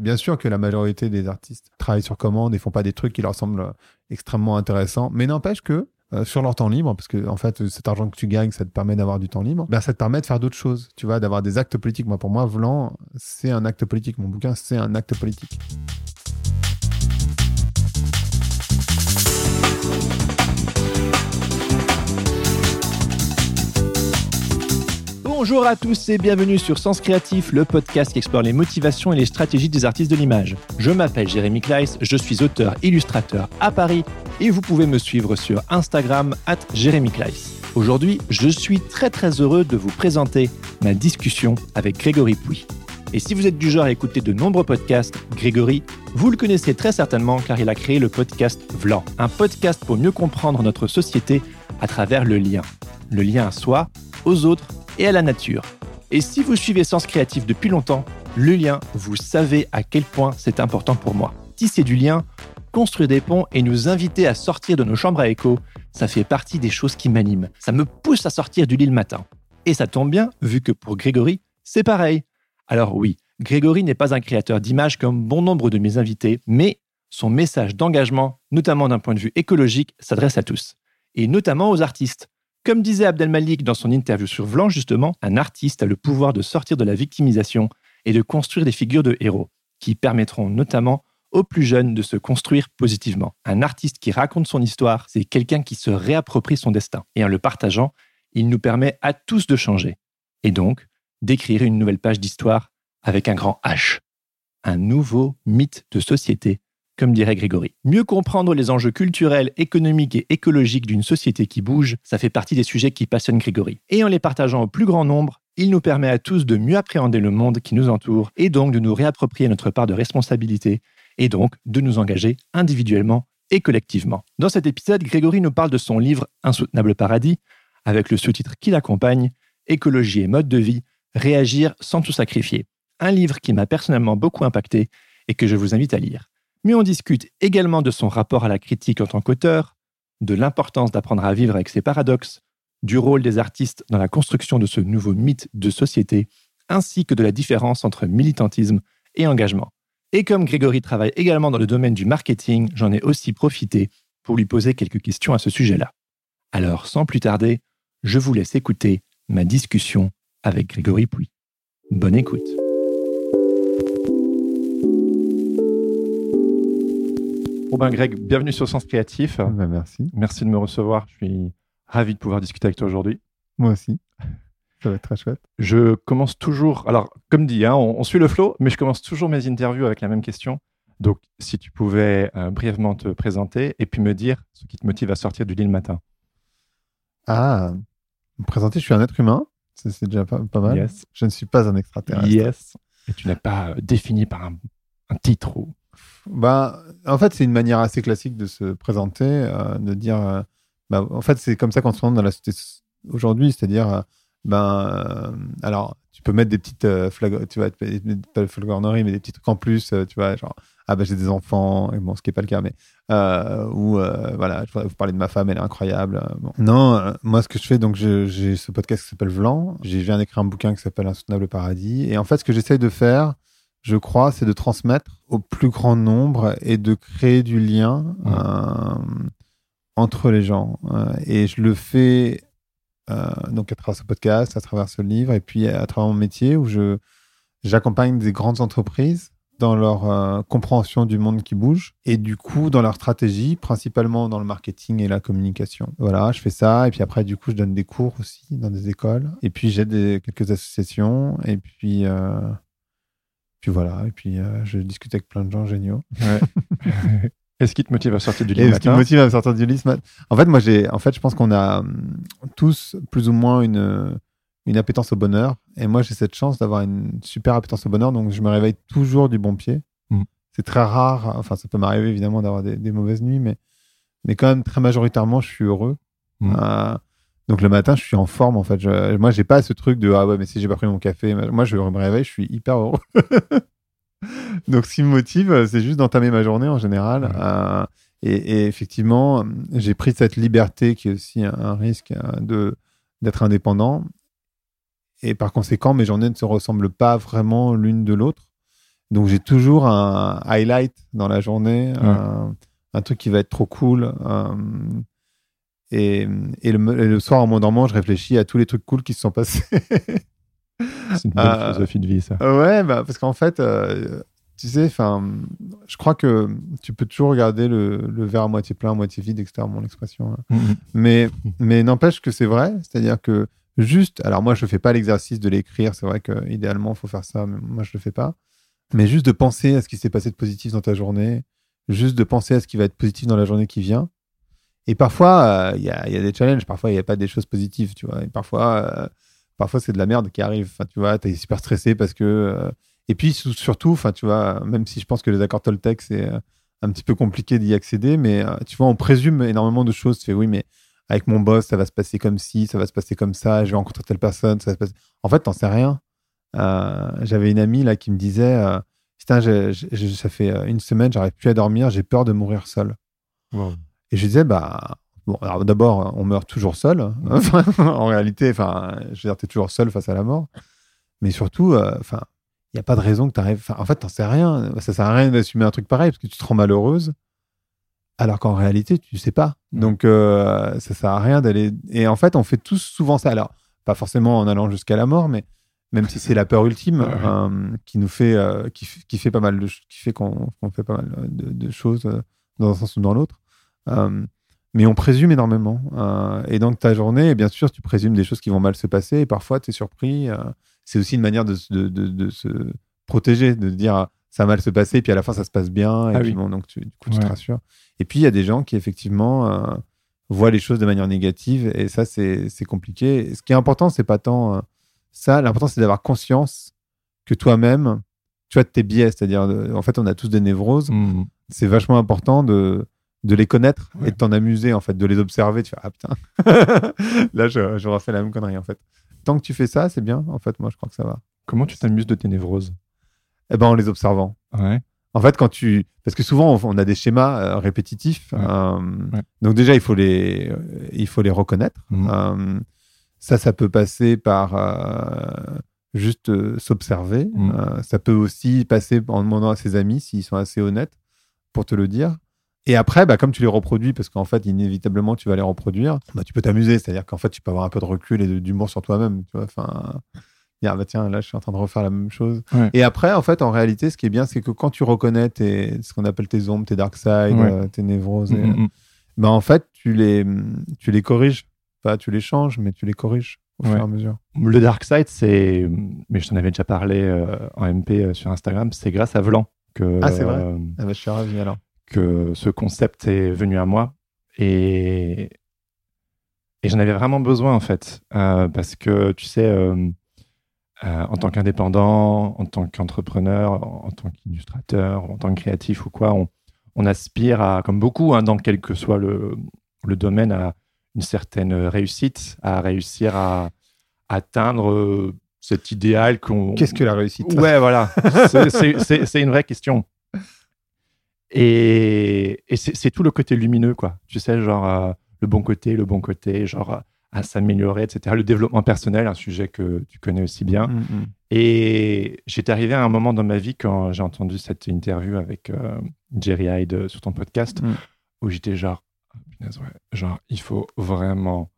Bien sûr que la majorité des artistes travaillent sur commande et font pas des trucs qui leur semblent extrêmement intéressants, mais n'empêche que euh, sur leur temps libre, parce que en fait cet argent que tu gagnes, ça te permet d'avoir du temps libre, ben, ça te permet de faire d'autres choses, tu vois, d'avoir des actes politiques. Moi, pour moi, Vlan, c'est un acte politique. Mon bouquin, c'est un acte politique. Bonjour à tous et bienvenue sur Sens Créatif, le podcast qui explore les motivations et les stratégies des artistes de l'image. Je m'appelle Jérémy Kleiss, je suis auteur illustrateur à Paris et vous pouvez me suivre sur Instagram at Jérémy Kleiss. Aujourd'hui, je suis très très heureux de vous présenter ma discussion avec Grégory Pouy. Et si vous êtes du genre à écouter de nombreux podcasts, Grégory, vous le connaissez très certainement car il a créé le podcast Vlan, un podcast pour mieux comprendre notre société à travers le lien. Le lien à soi, aux autres et à la nature. Et si vous suivez Sens Créatif depuis longtemps, le lien, vous savez à quel point c'est important pour moi. Tisser du lien, construire des ponts et nous inviter à sortir de nos chambres à écho, ça fait partie des choses qui m'animent. Ça me pousse à sortir du lit le matin. Et ça tombe bien, vu que pour Grégory, c'est pareil. Alors oui, Grégory n'est pas un créateur d'images comme bon nombre de mes invités, mais son message d'engagement, notamment d'un point de vue écologique, s'adresse à tous. Et notamment aux artistes. Comme disait Abdelmalik dans son interview sur Vlan, justement, un artiste a le pouvoir de sortir de la victimisation et de construire des figures de héros, qui permettront notamment aux plus jeunes de se construire positivement. Un artiste qui raconte son histoire, c'est quelqu'un qui se réapproprie son destin. Et en le partageant, il nous permet à tous de changer. Et donc, d'écrire une nouvelle page d'histoire avec un grand H. Un nouveau mythe de société comme dirait Grégory. Mieux comprendre les enjeux culturels, économiques et écologiques d'une société qui bouge, ça fait partie des sujets qui passionnent Grégory. Et en les partageant au plus grand nombre, il nous permet à tous de mieux appréhender le monde qui nous entoure et donc de nous réapproprier notre part de responsabilité et donc de nous engager individuellement et collectivement. Dans cet épisode, Grégory nous parle de son livre Insoutenable Paradis, avec le sous-titre qui l'accompagne, Écologie et mode de vie, réagir sans tout sacrifier. Un livre qui m'a personnellement beaucoup impacté et que je vous invite à lire mais on discute également de son rapport à la critique en tant qu'auteur, de l'importance d'apprendre à vivre avec ses paradoxes, du rôle des artistes dans la construction de ce nouveau mythe de société, ainsi que de la différence entre militantisme et engagement. Et comme Grégory travaille également dans le domaine du marketing, j'en ai aussi profité pour lui poser quelques questions à ce sujet-là. Alors, sans plus tarder, je vous laisse écouter ma discussion avec Grégory Pouy. Bonne écoute. Robin Greg, bienvenue sur Sens Créatif. Ben, merci. Merci de me recevoir. Je suis ravi de pouvoir discuter avec toi aujourd'hui. Moi aussi. Ça va être très chouette. Je commence toujours, alors comme dit, hein, on, suit le flow, mais je commence toujours mes interviews avec la même question. Donc, si tu pouvais euh, brièvement te présenter et puis me dire ce qui te motive à sortir du lit le matin. Ah, me présenter, je suis un être humain. C'est déjà pas, mal. Yes. Je ne suis pas un extraterrestre. Yes. Et tu n'es pas euh, défini par un, un titre ou bah, en fait, c'est une manière assez classique de se présenter, euh, de dire. euh, bah, en fait, c'est comme ça qu'on se rend dans la société aujourd'hui, c'est-à-dire, euh, ben, euh, alors, tu peux mettre des petites tu flagorneries, mais des petits trucs en plus, tu vois, genre, ah ben j'ai des enfants, bon, ce qui n'est pas le cas, mais, ou voilà, je voudrais vous parler de ma femme, elle est incroyable. Non, moi, ce que je fais, donc, j'ai ce podcast qui s'appelle Vlan, j'ai viens d'écrire un bouquin qui s'appelle Insoutenable Paradis, et en fait, ce que j'essaye de faire, je crois, c'est de transmettre au plus grand nombre et de créer du lien Ouais. euh, entre les gens. Euh, et je le fais euh, donc à travers ce podcast, à travers ce livre, et puis à travers mon métier où je j'accompagne des grandes entreprises dans leur euh, compréhension du monde qui bouge et du coup dans leur stratégie, principalement dans le marketing et la communication. Voilà, je fais ça et puis après du coup je donne des cours aussi dans des écoles et puis j'aide quelques associations et puis euh, puis voilà et puis euh, je discute avec plein de gens géniaux. Est-ce qui te motive à sortir du lit Et ce qui me motive à sortir du lit ce matin. En fait, moi, j'ai, en fait, je pense qu'on a hum, tous plus ou moins une, une appétence au bonheur. Et moi, j'ai cette chance d'avoir une super appétence au bonheur, donc je me réveille toujours du bon pied. Mm. C'est très rare, enfin, ça peut m'arriver évidemment d'avoir des, des mauvaises nuits, mais, mais quand même, très majoritairement, je suis heureux. Mm. Euh, donc le matin, je suis en forme en fait. Je, moi, j'ai pas ce truc de ah ouais, mais si j'ai pas pris mon café, moi je me réveille, je suis hyper heureux. donc ce qui me motive, c'est juste d'entamer ma journée en général. Ouais. Euh, et, et effectivement, j'ai pris cette liberté qui est aussi un, un risque euh, de d'être indépendant. Et par conséquent, mes journées ne se ressemblent pas vraiment l'une de l'autre. Donc j'ai toujours un highlight dans la journée, un, un truc qui va être trop cool. euh, et, et, le, et le soir, en m'endormant, je réfléchis à tous les trucs cool qui se sont passés. C'est une bonne Euh, philosophie de vie, ça. ouais, bah, parce qu'en fait, euh, tu sais, je crois que tu peux toujours regarder le, le verre à moitié plein, à moitié vide, etc. Mon expression. hein. Mhm. Mais, mais n'empêche que c'est vrai, c'est-à-dire que juste, alors moi je fais pas l'exercice de l'écrire, c'est vrai que idéalement il faut faire ça, mais moi je le fais pas. Mais juste de penser à ce qui s'est passé de positif dans ta journée, juste de penser à ce qui va être positif dans la journée qui vient. Et parfois, euh, il y, a, des challenges, parfois il n'y a pas des choses positives, tu vois. Et parfois, euh, parfois c'est de la merde qui arrive. Enfin, tu vois, tu es super stressé parce que. euh, Et puis surtout, enfin, tu vois, même si je pense que les accords Toltec, c'est un petit peu compliqué d'y accéder, mais tu vois, on présume énormément de choses. Tu fais oui, mais avec mon boss, ça va se passer comme ci, ça va se passer comme ça, je vais rencontrer telle personne, ça se passer. En fait, t'en sais rien. J'avais une amie là qui me disait Putain, j'ai- j'ai- ça fait une semaine, j'arrive plus à dormir, j'ai peur de mourir seul. Wow. Et je disais, bah, bon, alors d'abord, on meurt toujours seul. Enfin, en réalité, enfin, je veux dire, t'es toujours seul face à la mort. Mais surtout, euh, enfin, il n'y a pas de raison que tu arrives. En fait, t'en sais rien. Ça sert à rien d'assumer un truc pareil parce que tu te rends malheureuse. Alors qu'en réalité, tu sais pas. Mm. Donc, euh, ça sert à rien d'aller. Et en fait, on fait tous souvent ça. Alors, pas forcément en allant jusqu'à la mort, mais même si c'est la peur ultime Ouais, euh, qui nous fait, euh, qui, fait pas mal de, qui fait qu'on fait pas mal de, de choses dans un sens ou dans l'autre. Euh, mais on présume énormément. Euh, et donc, ta journée, bien sûr, tu présumes des choses qui vont mal se passer. Et parfois, tu es surpris. euh, c'est aussi une manière de, se- de, de- de se protéger, de dire ah, ça va mal se passer, puis à la fin, ça se passe bien. Et Ah puis, oui. bon, donc, tu, du coup, tu Ouais. te rassures. Et puis, il y a des gens qui, effectivement, euh, voient les choses de manière négative. Et ça, c'est compliqué. Et ce qui est important, c'est pas tant euh, ça. L'important, c'est d'avoir conscience que toi-même, tu as tes biais. C'est-à-dire, en fait, on a tous des névroses Mhm. c'est vachement important de, de les connaître Ouais. et de t'en amuser, en fait, de les observer. Tu fais, ah putain, là, je- j'aurais fait la même connerie, en fait. Tant que tu fais ça, c'est bien. En fait, moi, je crois que ça va. Comment tu t'amuses de tes névroses Eh ben, en les observant. Ouais. En fait, quand tu. Parce que souvent, on a des schémas euh, répétitifs. Ouais. euh, Ouais. Donc, déjà, il faut les, il faut les reconnaître. Mhm. Euh, ça, ça peut passer par juste s'observer. Mhm. Ça peut aussi passer en demandant à ses amis s'ils sont assez honnêtes pour te le dire. Et après, bah, comme tu les reproduis, parce qu'en fait, inévitablement, tu vas les reproduire, bah, tu peux t'amuser. C'est-à-dire qu'en fait, tu peux avoir un peu de recul et d'humour sur toi-même. Tu vois, enfin, dire, bah, tiens, là, je suis en train de refaire la même chose. Ouais. Et après, en fait, en réalité, ce qui est bien, c'est que quand tu reconnais tes, ce qu'on appelle tes ombres, tes dark Ouais. euh, tes névroses, et- Mhm. bah, en fait, tu les, tu les corriges. Pas tu les changes, mais tu les corriges au Ouais. fur et à mesure. Le dark side, c'est, mais je t'en avais déjà parlé euh, en MP euh, sur Instagram, c'est grâce à Vlan que, Ah, c'est vrai Ah bah, je suis ravi alors. Que ce concept est venu à moi. Et, et j'en avais vraiment besoin, en fait. euh, parce que, tu sais, euh, euh, en tant qu'indépendant, en tant qu'entrepreneur, en, en tant qu'illustrateur, en tant que créatif ou quoi, on, on aspire à, comme beaucoup, hein, dans quel que soit le, le domaine, à une certaine réussite, à réussir à atteindre cet idéal qu'on. Qu'est-ce que la réussite? Ouais, voilà. C'est une vraie question. Et, et c'est tout le côté lumineux, quoi. Tu sais, genre euh, le bon côté, le bon côté, genre euh, à s'améliorer, etc. Le développement personnel, un sujet que tu connais aussi bien. Mm, mm. Et j'étais arrivé à un moment dans ma vie quand j'ai entendu cette interview avec euh, Jerry Hyde sur ton podcast, Mm. où j'étais genre, Ah, ouais, genre, il faut vraiment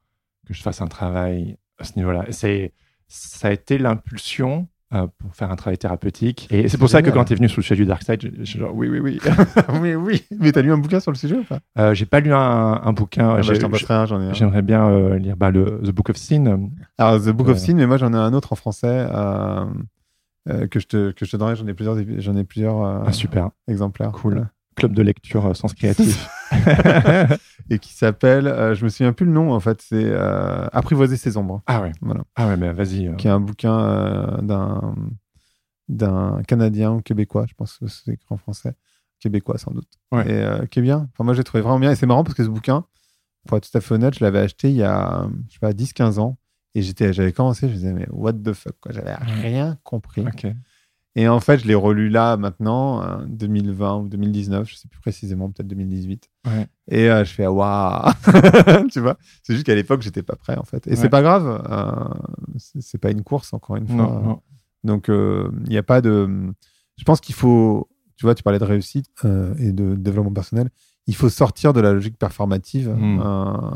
que je fasse un travail à ce niveau-là. C'est, ça a été l'impulsion euh, pour faire un travail thérapeutique. Et c'est pour ça que quand tu es venu sur le sujet du Dark Side, j'ai- j'ai genre, oui, oui, oui. oui, oui. Mais t'as lu un bouquin sur le sujet ou pas? Euh, j'ai pas lu un, un bouquin. Ah bah, Je j'en. J'aimerais bien euh, lire bah, le The Book of Sin. Alors, The Book Euh. of Sin, mais moi j'en ai un autre en français euh, euh, que, je te, que je te donnerai. J'en ai plusieurs, j'en ai plusieurs euh, Ah, super. exemplaires. Cool. Club de lecture euh, sens créatif. et qui s'appelle, euh, je me souviens plus le nom en fait, c'est euh, Apprivoiser ses ombres. Ah ouais. Voilà. Ah ouais, mais vas-y. euh. qui est un bouquin d'un d'un Canadien ou Québécois, je pense que c'est écrit en français, Québécois sans doute, Ouais. et qui est bien. Enfin, moi, j'ai trouvé vraiment bien. Et c'est marrant parce que ce bouquin, pour être tout à fait honnête, je l'avais acheté il y a, je sais pas, 10-15 ans. Et j'étais, j'avais commencé, je me disais, mais what the fuck, quoi. J'avais rien compris. Et en fait, je l'ai relu là, maintenant, euh, 2020 ou 2019, je sais plus précisément, peut-être 2018. Ouais. Et euh, je fais, waouh Tu vois? C'est juste qu'à l'époque, j'étais pas prêt, en fait. Et Ouais. c'est pas grave. euh, c'est pas une course, encore une fois. Non, non. Donc, euh, il n'y a pas de. Je pense qu'il faut. Tu vois, tu parlais de réussite euh, et de développement personnel. Il faut sortir de la logique performative. Mm. euh,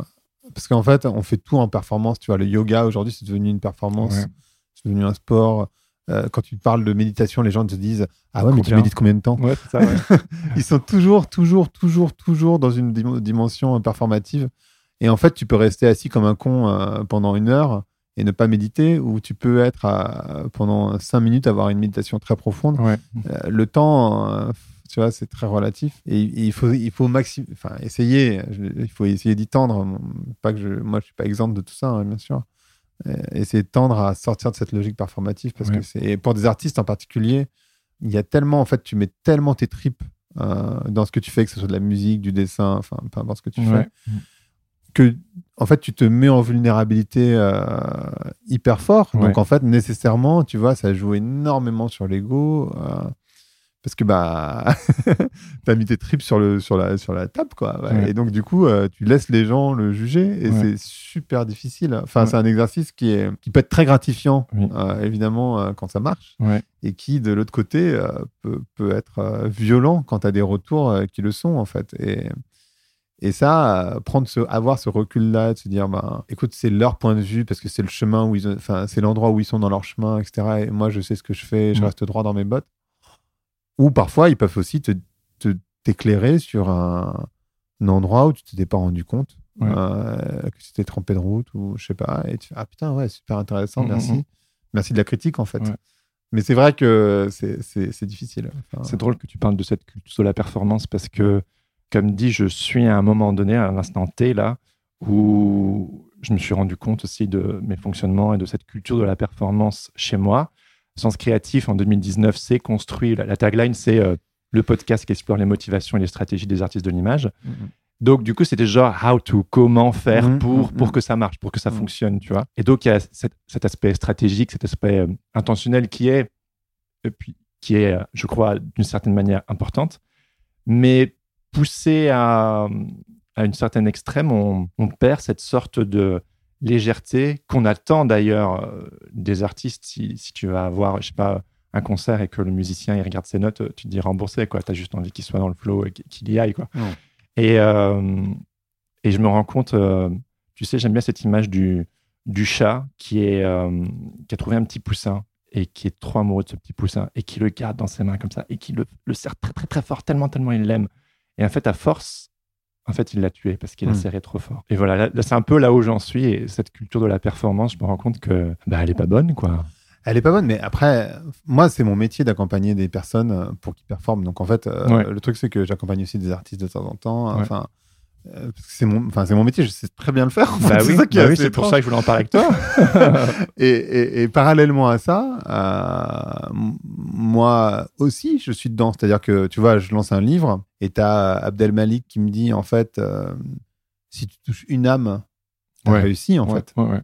parce qu'en fait, on fait tout en performance. Tu vois, le yoga aujourd'hui, c'est devenu une performance. Ouais. C'est devenu un sport. Euh, quand tu parles de méditation, les gens te disent Ah ouais, mais tu médites combien de temps Ouais, c'est ça, ouais. Ils sont toujours, toujours, toujours, toujours dans une dim- dimension performative. Et en fait, tu peux rester assis comme un con euh, pendant une heure et ne pas méditer, ou tu peux être à- pendant cinq minutes avoir une méditation très profonde. Ouais. Euh, le temps, tu vois, c'est très relatif. Et il faut, il faut maxi- enfin, essayer. je- Il faut essayer d'y tendre. Pas que je, moi, je suis pas exempt de tout ça, hein, bien sûr. Euh, essayer de tendre à sortir de cette logique performative parce que c'est pour des artistes en particulier, il y a tellement en fait, tu mets tellement tes tripes euh, dans ce que tu fais, que ce soit de la musique, du dessin, enfin, peu importe ce que tu fais, que en fait tu te mets en vulnérabilité euh, hyper fort. Ouais. donc en fait nécessairement tu vois ça joue énormément sur l'ego euh, parce que bah t'as mis tes tripes sur le sur la sur la table quoi Ouais. Ouais. et donc du coup euh, tu laisses les gens le juger et Ouais. c'est super difficile enfin c'est un exercice qui est qui peut être très gratifiant Oui. euh, évidemment euh, quand ça marche et qui de l'autre côté peut, peut être violent quand tu as des retours qui le sont en fait et et ça, prendre ce, avoir ce recul-là, de se dire, ben, écoute, c'est leur point de vue parce que c'est le chemin où ils, enfin, c'est l'endroit où ils sont dans leur chemin, etc. Et moi, je sais ce que je fais, je reste droit dans mes bottes. Ou parfois, ils peuvent aussi te, t'éclairer sur un, un endroit où tu t'étais pas rendu compte Ouais. euh, que tu t'es trompé de route ou je sais pas. Et tu fais, ah putain, ouais, super intéressant, Mm, merci. mm, mm. Merci de la critique, en fait. Ouais. Mais c'est vrai que c'est, difficile. Enfin, C'est drôle que tu parles de cette culture de la performance parce que, comme dit, je suis à un moment donné, à l'instant T, là, où je me suis rendu compte aussi de mes fonctionnements et de cette culture de la performance chez moi. Sens Créatif, en 2019, c'est construit. La, la tagline, c'est euh, le podcast qui explore les motivations et les stratégies des artistes de l'image. Mm, mm. Donc, du coup, c'était genre how to, comment faire Mhm, pour, pour mhm. que ça marche, pour que ça fonctionne, tu vois. Et donc, il y a cet, cet aspect stratégique, cet aspect euh, intentionnel qui est, et puis, qui est, euh, je crois, d'une certaine manière importante. Mais poussé à, à une certaine extrême, on, on perd cette sorte de légèreté qu'on attend d'ailleurs euh, des artistes. Si, si tu vas avoir, je sais pas, un concert et que le musicien il regarde ses notes, tu te dis remboursé, quoi. Tu as juste envie qu'il soit dans le flow et qu'il y aille, quoi. Et, euh, et je me rends compte, euh, tu sais, j'aime bien cette image du, du chat qui, est, euh, qui a trouvé un petit poussin et qui est trop amoureux de ce petit poussin et qui le garde dans ses mains comme ça et qui le, le serre très, très, très fort, tellement, tellement il l'aime. Et en fait, à force, en fait, il l'a tué parce qu'il a Mm. serré trop fort. Et voilà, là, là, c'est un peu là où j'en suis. Et cette culture de la performance, je me rends compte que bah, elle est pas bonne, quoi. Elle est pas bonne, mais après, moi, c'est mon métier d'accompagner des personnes euh, pour qu'ils performent. Donc, en fait, euh, Ouais. le truc, c'est que j'accompagne aussi des artistes de temps en temps. Ouais. Euh, c'est mon, enfin, c'est mon métier, je sais très bien le faire. en fait. Bah oui, bah oui, c'est pour ça que je voulais en parler avec toi. et, et- et parallèlement à ça, euh, moi aussi, je suis dedans. C'est-à-dire que, tu vois, je lance un livre et tu as Abdel Malik qui me dit, en fait, euh, si tu touches une âme, tu as Ouais. réussi, en Ouais, fait. ouais.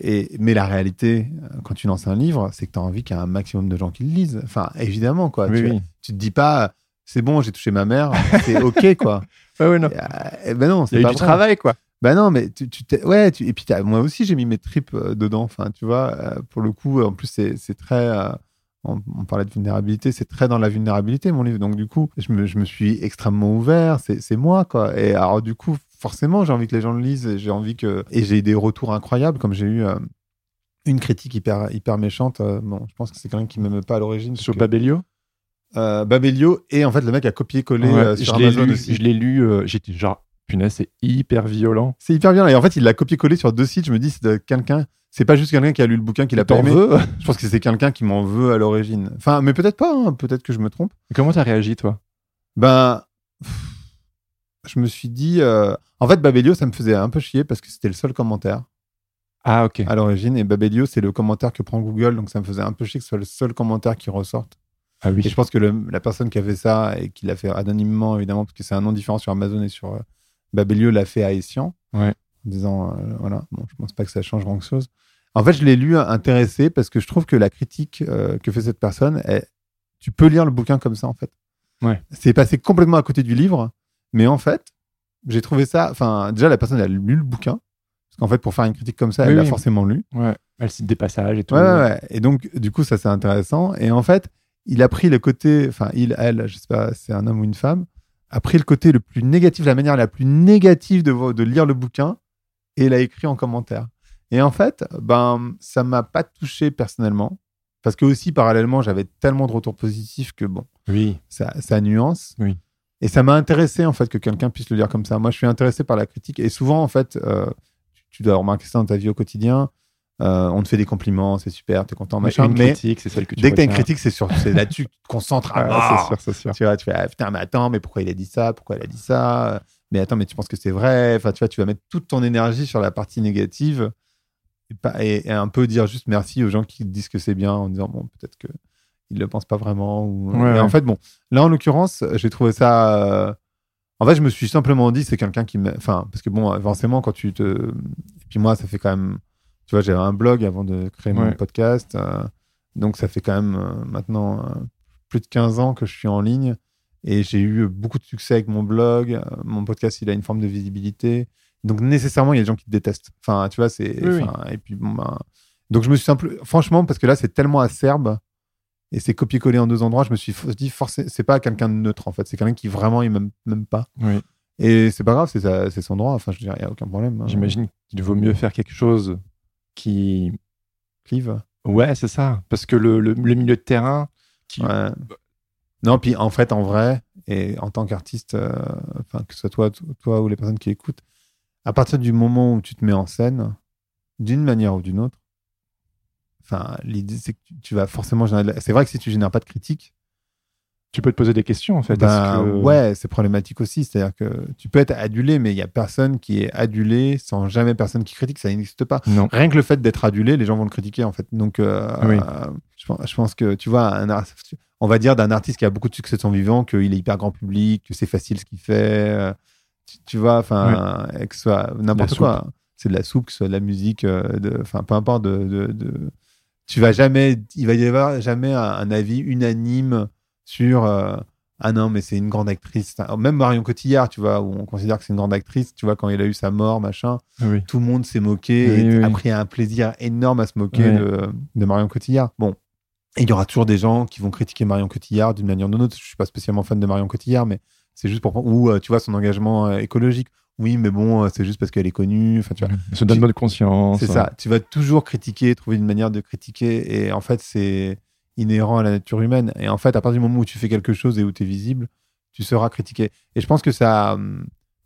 Et, mais la réalité, quand tu lances un livre, c'est que tu as envie qu'il y ait un maximum de gens qui le lisent. Enfin, évidemment, quoi. Oui, tu, oui. tu te dis pas, c'est bon, j'ai touché ma mère, c'est OK, quoi. Ouais, ouais, non. Et, euh, ben non, Il y c'est a eu pas du travail, quoi. Bah non, mais tu, tu t'es- ouais, tu- et puis t'as- moi aussi j'ai mis mes tripes euh, dedans. Enfin, tu vois, euh, pour le coup, en plus c'est c'est très, euh, on, on parlait de vulnérabilité, c'est très dans la vulnérabilité mon livre. Donc du coup, je me, je me suis extrêmement ouvert. C'est c'est moi quoi. Et alors du coup, forcément, j'ai envie que les gens le lisent. et J'ai envie que et j'ai eu des retours incroyables, comme j'ai eu euh, une critique hyper hyper méchante. euh, bon, je pense que c'est quelqu'un qui m'aime pas à l'origine. Sur que- Babelio euh, Babelio et en fait le mec a copié-collé Ouais, euh, sur je l'ai Amazon lu, aussi. je l'ai lu, euh, j'étais genre, punaise, c'est hyper violent. C'est hyper bien. Et en fait, il l'a copié-collé sur deux sites. Je me dis, c'est quelqu'un. C'est pas juste quelqu'un qui a lu le bouquin qu'il a pas aimé. Je pense que c'est quelqu'un qui m'en veut à l'origine. Enfin, mais peut-être pas. hein. Peut-être que je me trompe. Comment t'as réagi, toi? Ben, je me suis dit. euh, En fait, Babelio, ça me faisait un peu chier parce que c'était le seul commentaire Ah, ok. à l'origine. Et Babelio, c'est le commentaire que prend Google. Donc, ça me faisait un peu chier que ce soit le seul commentaire qui ressorte. Ah oui. Et je pense que le- la personne qui a fait ça et qui l'a fait anonymement, évidemment, parce que c'est un nom différent sur Amazon et sur euh, Babelio, l'a fait à Essian. Ouais. En disant, euh, voilà, bon, je pense pas que ça change grand chose. En fait, je l'ai lu intéressé parce que je trouve que la critique euh, que fait cette personne, elle- tu peux lire le bouquin comme ça, en fait. Ouais. C'est passé complètement à côté du livre, mais en fait, j'ai trouvé ça. Enfin, déjà, la personne, elle a lu le bouquin. Parce qu'en fait, pour faire une critique comme ça, Oui, elle l'a oui. forcément lu. Ouais. Elle cite des passages et tout. Ouais, ouais, ouais. Et donc, du coup, ça, c'est intéressant. Et en fait, il a pris le côté, enfin, il, elle, je sais pas, c'est un homme ou une femme, a pris le côté le plus négatif, la manière la plus négative de, lire le bouquin et l'a écrit en commentaire. Et en fait, ben, ça m'a pas touché personnellement. Parce que aussi, parallèlement, j'avais tellement de retours positifs que bon, Oui. ça, ça nuance. Oui. Et ça m'a intéressé, en fait, que quelqu'un puisse le lire comme ça. Moi, je suis intéressé par la critique. Et souvent, en fait, euh, tu dois remarquer ça dans ta vie au quotidien. Euh, on te fait des compliments, c'est super, t'es content, Mais machin. une Mais critique, c'est celle que tu dès que t'as une critique, c'est sur, c'est là-dessus que tu te concentres à c'est sûr, c'est sûr. Tu vois, tu fais, ah, putain, mais attends, mais pourquoi il a dit ça Pourquoi elle a dit ça? Mais attends, mais tu penses que c'est vrai? Enfin, tu vois, tu vas mettre toute ton énergie sur la partie négative et, pas- et- et un peu dire juste merci aux gens qui disent que c'est bien en disant, bon, peut-être que ils le pensent pas vraiment. Ou... Ouais, et en fait, bon, là, en l'occurrence, j'ai trouvé ça. euh, En fait, je me suis simplement dit, c'est quelqu'un qui me. Enfin, parce que bon, forcément, quand tu te. Et puis moi, ça fait quand même. Tu vois, j'avais un blog avant de créer mon Ouais. podcast. euh, Donc, ça fait quand même euh, maintenant euh, plus de 15 ans que je suis en ligne. Et j'ai eu beaucoup de succès avec mon blog. Mon podcast, il a une forme de visibilité. Donc, nécessairement, il y a des gens qui te détestent. Enfin, tu vois, c'est. Oui, oui. enfin, Et puis, bon, ben, Donc, je me suis simplement. Franchement, parce que là, c'est tellement acerbe et c'est copié-collé en deux endroits, je me suis dit, forcément, c'est pas quelqu'un de neutre, en fait. C'est quelqu'un qui vraiment, il m'aime même pas. Oui. Et c'est pas grave, c'est son droit. Enfin, je veux dire, il n'y a aucun problème. hein. J'imagine qu'il vaut mieux faire quelque chose qui. Clive. Ouais, c'est ça. Parce que le, le, le milieu de terrain. Qui... Ouais. Non, puis en fait, en vrai, et en tant qu'artiste, euh, enfin, que ce soit toi, toi ou les personnes qui écoutent, à partir du moment où tu te mets en scène, d'une manière ou d'une autre, enfin, l'idée, c'est que tu, vas forcément générer. C'est vrai que si tu génères pas de critiques, Tu peux te poser des questions, en fait. ben, que- ouais, c'est problématique aussi. C'est-à-dire que tu peux être adulé, mais il y a personne qui est adulé sans jamais personne qui critique. Ça n'existe pas. Non. Rien que le fait d'être adulé, les gens vont le critiquer en fait. Donc, euh, Oui. euh, je, pense, je pense que tu vois, un on va dire d'un artiste qui a beaucoup de succès de son vivant, qu'il est hyper grand public, que c'est facile ce qu'il fait. euh, tu, tu vois, enfin, que ce soit n'importe quoi. C'est de la soupe, que ce soit de la musique, euh, enfin, peu importe. De, de- de- tu vas jamais, il va y avoir jamais un, un avis unanime sur. euh, ah non, mais c'est une grande actrice. Même Marion Cotillard, tu vois, où on considère que c'est une grande actrice, tu vois, quand il a eu sa mort, machin Oui. tout le monde s'est moqué Oui, et oui. a pris un plaisir énorme à se moquer de, de Marion Cotillard. Bon. Et il y aura toujours des gens qui vont critiquer Marion Cotillard d'une manière ou d'une autre. Je suis pas spécialement fan de Marion Cotillard, mais c'est juste pour ou euh, tu vois son engagement euh, écologique. Oui, mais bon, euh, c'est juste parce qu'elle est connue. Enfin, tu vois, Se donne bonne conscience. c'est ça. Tu vas toujours critiquer, trouver une manière de critiquer, et en fait, c'est inhérent à la nature humaine. Et en fait, à partir du moment où tu fais quelque chose et où tu es visible, tu seras critiqué. Et je pense que ça,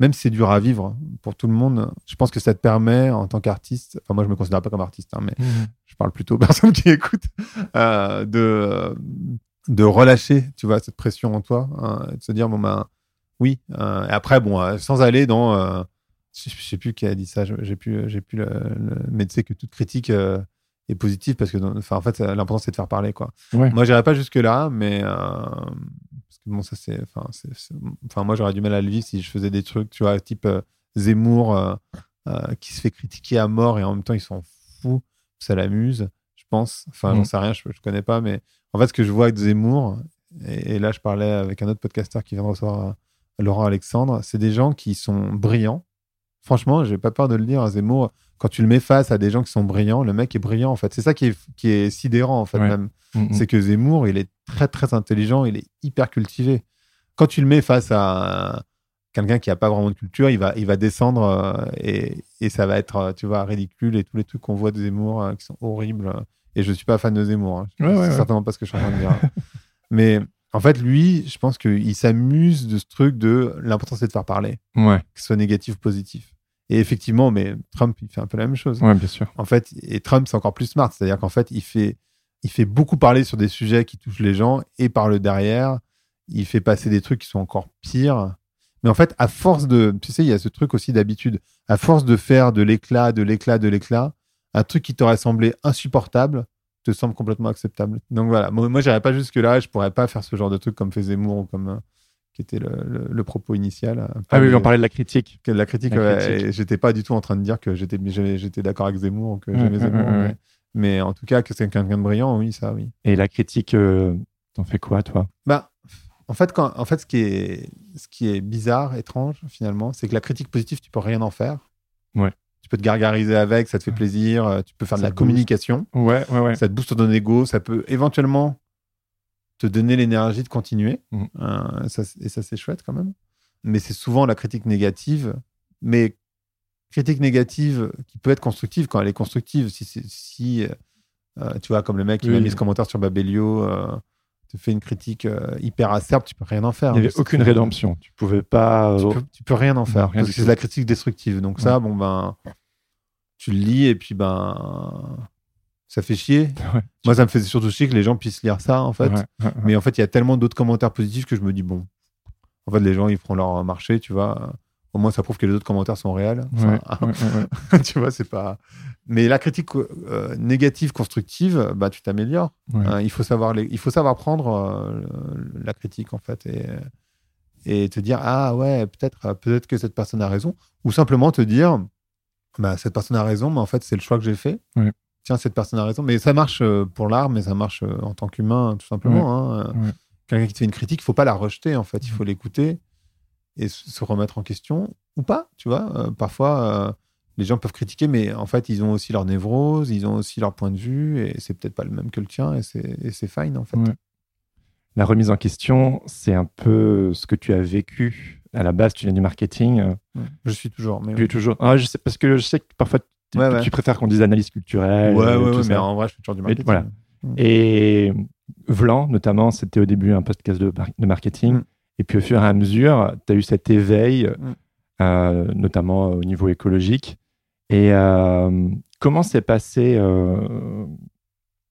même si c'est dur à vivre pour tout le monde, je pense que ça te permet, en tant qu'artiste, enfin, moi, je me considère pas comme artiste, hein, mais Mhm. je parle plutôt aux personnes qui écoutent, euh, de, de relâcher, tu vois, cette pression en toi, hein, et de se dire, bon, ben, oui. euh, et après, bon, euh, sans aller dans. je sais plus qui a dit ça, j'ai plus, j'ai plus le, le- Mais tu sais que toute critique euh, est positive parce que, enfin, en fait, l'important, c'est de faire parler, quoi. Ouais. Moi, j'irai pas jusque-là, mais. euh, parce que bon, ça, c'est. Enfin, moi, j'aurais du mal à le vivre si je faisais des trucs, tu vois, type euh, Zemmour euh, qui se fait critiquer à mort et en même temps, ils s'en fout. Ça l'amuse, je pense. Enfin, j'en Mm. sais rien, je, je connais pas, mais en fait, ce que je vois avec Zemmour, et, et là, je parlais avec un autre podcasteur qui vient de recevoir Laurent Alexandre, c'est des gens qui sont brillants. Franchement, j'ai pas peur de le dire, Zemmour, quand tu le mets face à des gens qui sont brillants, le mec est brillant, en fait. C'est ça qui est, qui est sidérant, en fait, Ouais. même. Mhm. C'est que Zemmour, il est très, très intelligent, il est hyper cultivé. Quand tu le mets face à quelqu'un qui a pas vraiment de culture, il va, il va descendre euh, et, et ça va être, euh, tu vois, ridicule et tous les trucs qu'on voit de Zemmour euh, qui sont horribles. Et je suis pas fan de Zemmour. hein. Ouais, ouais. certainement pas ce que je suis en train de dire. Mais en fait, lui, je pense qu'il s'amuse de ce truc de l'important c'est de faire parler, Ouais. que ce soit négatif ou positif. Et effectivement, mais Trump, il fait un peu la même chose. ouais, bien sûr. En fait, et Trump, c'est encore plus smart. C'est-à-dire qu'en fait, il fait, il fait beaucoup parler sur des sujets qui touchent les gens et par le derrière, il fait passer des trucs qui sont encore pires. Mais en fait, à force de, tu sais, il y a ce truc aussi d'habitude. À force de faire de l'éclat, de l'éclat, de l'éclat, un truc qui t'aurait semblé insupportable te semble complètement acceptable. Donc voilà, moi, moi j'irais pas jusque là. Je pourrais pas faire ce genre de truc comme fait Zemmour ou comme euh, qui était le, le- le propos initial. euh, Ah oui, on parlait de la critique. que de la critique. Ouais, j'étais pas du tout en train de dire que j'étais j'étais d'accord avec Zemmour ou que Ouais, j'aimais ouais, Zemmour. mais, ouais. mais en tout cas, que c'est quelqu'un de brillant, oui, ça, oui. Et la critique, euh, t'en fais quoi, toi? Bah, en fait, quand, en fait, ce qui est, ce qui est bizarre, étrange, finalement, c'est que la critique positive, tu peux rien en faire. Ouais. Peux te gargariser avec, ça te fait plaisir. euh, Tu peux faire de la booste. communication. Ouais, ouais, ouais. Ça te booste ton ego. Ça peut éventuellement te donner l'énergie de continuer. Mhm. Euh, ça, et ça, c'est chouette quand même. Mais c'est souvent la critique négative. Mais critique négative qui peut être constructive quand elle est constructive. Si, euh, tu vois, comme le mec qui m'a Oui. mis ce commentaire sur Babelio, euh, te fait une critique hyper acerbe, tu peux rien en faire. Il n'y avait aucune rédemption. Tu pouvais pas. Tu peux, tu peux rien en faire rien parce du que c'est de la critique destructive. Donc ça, bon ben, tu le lis et puis ben, ça fait chier. Ouais. Moi, ça me faisait surtout chier que les gens puissent lire ça en fait. Ouais, ouais, ouais. Mais en fait, il y a tellement d'autres commentaires positifs que je me dis bon, en fait, les gens ils feront leur marché, tu vois. Au moins, ça prouve que les autres commentaires sont réels. Enfin, tu vois, c'est pas. Mais la critique euh, négative, constructive, bah, tu t'améliores. Hein, il, faut savoir les- il faut savoir prendre euh, la critique, en fait, et, et te dire Ah ouais, peut-être peut-être que cette personne a raison. Ou simplement te dire bah, Cette personne a raison, mais en fait, c'est le choix que j'ai fait. Ouais. Tiens, cette personne a raison. Mais ça marche euh, pour l'art, mais ça marche euh, en tant qu'humain, tout simplement. hein. Ouais. Quelqu'un qui te fait une critique, il faut pas la rejeter, en fait. Il faut l'écouter et se remettre en question ou pas, tu vois. Euh, parfois, euh, les gens peuvent critiquer, mais en fait, ils ont aussi leur névrose, ils ont aussi leur point de vue, et c'est peut-être pas le même que le tien, et c'est fine, en fait. La remise en question, c'est un peu ce que tu as vécu. À la base, tu viens du marketing. euh, Je suis toujours. Mais Tu es toujours. Ah, je sais, parce que je sais que parfois, tu, Ouais, ouais. tu préfères qu'on dise analyse culturelle. ouais, euh, ouais, tout ouais, ça. mais en vrai, je fais toujours du marketing. voilà. Et Vlan, notamment, c'était au début un podcast de, mar- de marketing. Mm. Et puis au fur et à mesure, tu as eu cet éveil, Mm. euh, notamment au niveau écologique. Et euh, comment s'est passé euh,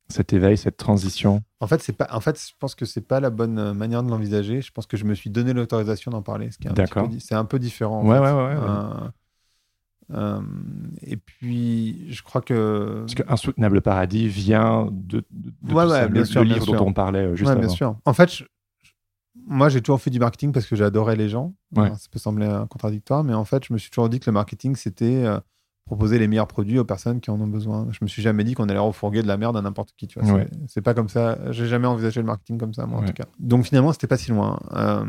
cet éveil, cette transition? En fait, c'est pas. En fait, je pense que c'est pas la bonne euh, manière de l'envisager. Je pense que je me suis donné l'autorisation d'en parler, ce qui est un petit D'accord. peu C'est un peu différent. en Ouais, ouais, ouais, ouais. Euh, euh, et puis, je crois que. Parce que Insoutenable Paradis vient de, de, de Ouais, tout ouais, ça, bien le, sûr, le bien livre sûr. dont on parlait juste Ouais, avant. bien sûr. En fait, je- moi, j'ai toujours fait du marketing parce que j'adorais les gens. Ouais. Alors, ça peut sembler contradictoire, mais en fait, je me suis toujours dit que le marketing, c'était proposer les meilleurs produits aux personnes qui en ont besoin. Je me suis jamais dit qu'on allait refourguer de la merde à n'importe qui. Tu vois. Ouais. C'est- C'est pas comme ça. J'ai jamais envisagé le marketing comme ça, moi, en tout cas. Donc, finalement, c'était pas si loin. Euh,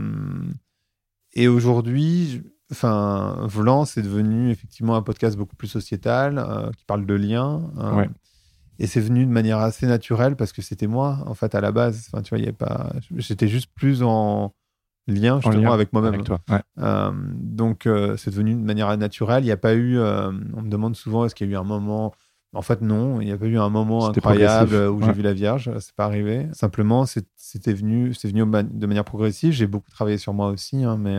et aujourd'hui, enfin, Volant, c'est devenu effectivement un podcast beaucoup plus sociétal, euh, qui parle de liens. euh, Ouais. Et c'est venu de manière assez naturelle parce que c'était moi, en fait, à la base. Enfin, tu vois, il y avait pas. J'étais juste plus en lien, En justement, lien avec moi-même. Ouais. Euh, donc, euh, c'est devenu de manière naturelle. Il n'y a pas eu. euh, on me demande souvent est-ce qu'il y a eu un moment. En fait, non. Il n'y a pas eu un moment incroyable où j'ai vu la Vierge. C'est pas arrivé. Simplement, c'était venu, c'est venu de manière progressive. J'ai beaucoup travaillé sur moi aussi, hein, mais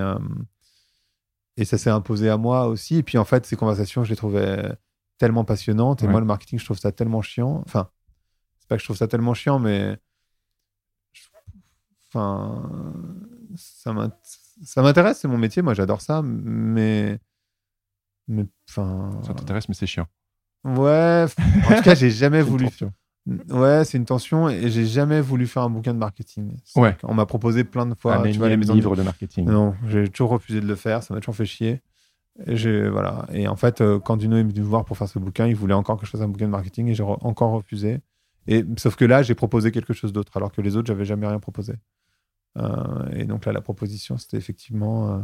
et ça s'est imposé à moi aussi. Et puis, en fait, ces conversations, je les trouvais tellement passionnantes. Et Ouais. moi, le marketing, je trouve ça tellement chiant. Enfin, c'est pas que je trouve ça tellement chiant, mais enfin, ça m'int- ça m'intéresse, c'est mon métier. Moi, j'adore ça, mais mais enfin, Ça t'intéresse, mais c'est chiant. ouais. En tout cas, j'ai jamais voulu. Ouais, c'est une tension et j'ai jamais voulu faire un bouquin de marketing. Ouais. On m'a proposé plein de fois. un tu vois, les énième maisons- livre de marketing. Non, j'ai toujours refusé de le faire. Ça m'a toujours fait chier. Et, voilà. et en fait, euh, quand Duno est venu me voir pour faire ce bouquin, il voulait encore que je fasse un bouquin de marketing et j'ai re- encore refusé. Et, sauf que là, j'ai proposé quelque chose d'autre, alors que les autres, j'avais jamais rien proposé. Euh, et donc là, la proposition, c'était effectivement euh,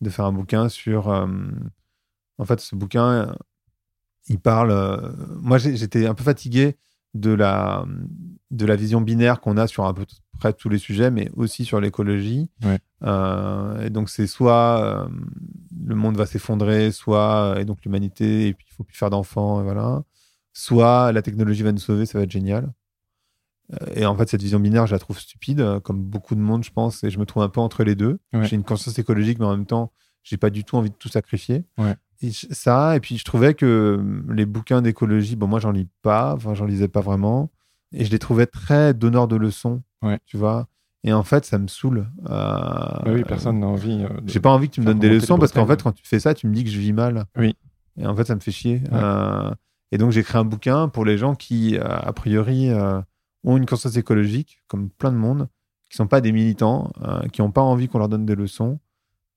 de faire un bouquin sur. euh, en fait, ce bouquin, il parle. moi, j'étais un peu fatigué de la, de la vision binaire qu'on a sur à peu près tous les sujets, mais aussi sur l'écologie. Ouais. Euh, et donc, c'est soit euh, le monde va s'effondrer, soit. Et donc, l'humanité, et puis il faut plus faire d'enfants, et voilà. Soit la technologie va nous sauver, ça va être génial. Euh, Et en fait, cette vision binaire, je la trouve stupide, euh, comme beaucoup de monde, je pense, et je me trouve un peu entre les deux. Ouais. J'ai une conscience écologique, mais en même temps, j'ai pas du tout envie de tout sacrifier. Ouais. Et ça, et puis je trouvais que hum, les bouquins d'écologie, bon, moi, j'en lis pas, enfin, j'en lisais pas vraiment, et je les trouvais très donneurs de leçons, Ouais. tu vois. Et en fait, ça me saoule. Euh, Bah oui, personne n'a envie. euh, J'ai pas envie que tu me donnes des leçons parce qu'en fait, quand tu fais ça, tu me dis que je vis mal. Oui. Et en fait, ça me fait chier. Et donc, j'ai créé un bouquin pour les gens qui, a priori, ont une conscience écologique, comme plein de monde, qui sont pas des militants, euh, qui n'ont pas envie qu'on leur donne des leçons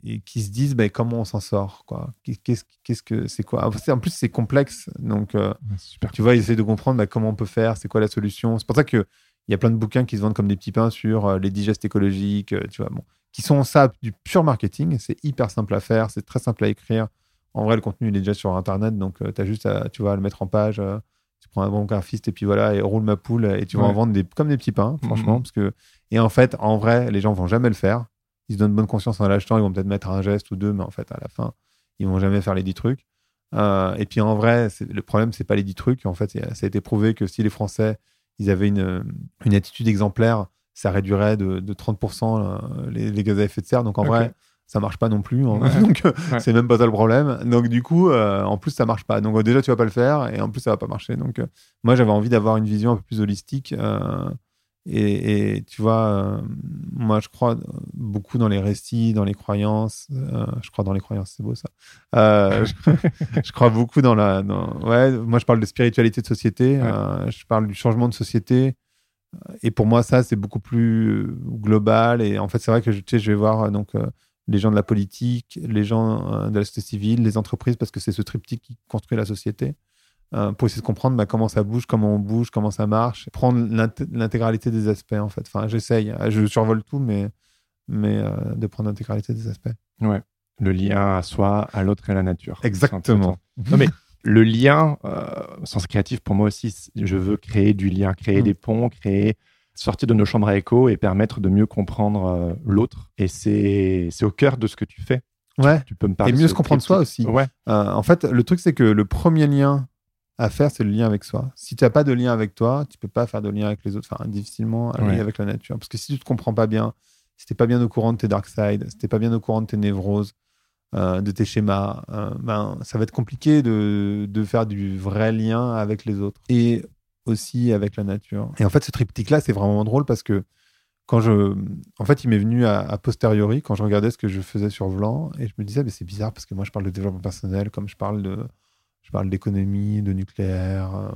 et qui se disent bah, comment on s'en sort. quoi? Qu'est-ce qu'est-ce que c'est quoi? En plus, c'est complexe. Donc, euh, Super. tu vois, ils essaient de comprendre bah, comment on peut faire, c'est quoi la solution? C'est pour ça qu'il y a plein de bouquins qui se vendent comme des petits pains sur euh, les digestes écologiques, euh, tu vois, bon, qui sont ça, du pur marketing. C'est hyper simple à faire, c'est très simple à écrire. En vrai, le contenu, il est déjà sur Internet, donc tu as juste à, tu vois, à le mettre en page. Tu prends un bon graphiste et puis voilà, et roule ma poule, et tu vas Ouais. en vendre des, comme des petits pains, franchement. Mhm. Parce que... Et en fait, en vrai, les gens vont jamais le faire. Ils se donnent bonne conscience en l'achetant, ils vont peut-être mettre un geste ou deux, mais en fait, à la fin, ils vont jamais faire les 10 trucs. Euh, et puis en vrai, le problème, c'est pas les 10 trucs. En fait, ça a été prouvé que si les Français, ils avaient une, une attitude exemplaire, ça réduirait de, de 30% euh, les, les gaz à effet de serre. Donc en vrai, ça marche pas non plus. Ouais. Donc euh, Ouais. c'est même pas ça le problème. Donc du coup, euh, en plus, ça marche pas. Donc euh, déjà, tu vas pas le faire et en plus, ça va pas marcher. Donc euh, moi, j'avais envie d'avoir une vision un peu plus holistique. et, et tu vois, moi, je crois beaucoup dans les récits, dans les croyances. je crois dans les croyances, c'est beau ça. Je, je crois beaucoup dans la. dans- ouais, moi, je parle de spiritualité de société. Ouais. je parle du changement de société. Et pour moi, ça, c'est beaucoup plus global. Et en fait, c'est vrai que je, tu sais, je vais voir donc les gens de la politique, les gens euh, de la société civile, les entreprises, parce que c'est ce triptyque qui construit la société. euh, pour essayer de comprendre bah, comment ça bouge, comment on bouge, comment ça marche, prendre l'int- l'intégralité des aspects en fait. Enfin, j'essaye, je survole tout, mais, mais euh, de prendre l'intégralité des aspects. Le lien à soi, à l'autre et à la nature. Exactement. Non, mais le lien, euh, sens créatif, pour moi aussi, je veux créer du lien, créer Mm. des ponts, créer, sortir de nos chambres à écho et permettre de mieux comprendre euh, l'autre. Et c'est au cœur de ce que tu fais. Ouais. Tu peux me parler Et mieux se comprendre soi aussi. Ouais, Euh, en fait, le truc, c'est que le premier lien à faire, c'est le lien avec soi. Si tu n'as pas de lien avec toi, tu peux pas faire de lien avec les autres, enfin, difficilement un Ouais. lien avec la nature. Parce que si tu te comprends pas bien, si tu pas bien au courant de tes dark sides, si tu pas bien au courant de tes névroses, euh, de tes schémas, euh, ben, ça va être compliqué de, de faire du vrai lien avec les autres et aussi avec la nature. Et en fait, ce triptyque-là, c'est vraiment drôle parce que quand je. En fait, il m'est venu à, posteriori quand je regardais ce que je faisais sur Vlan et je me disais, mais c'est bizarre parce que moi, je parle de développement personnel comme je parle de. Je parle d'économie, de nucléaire, euh,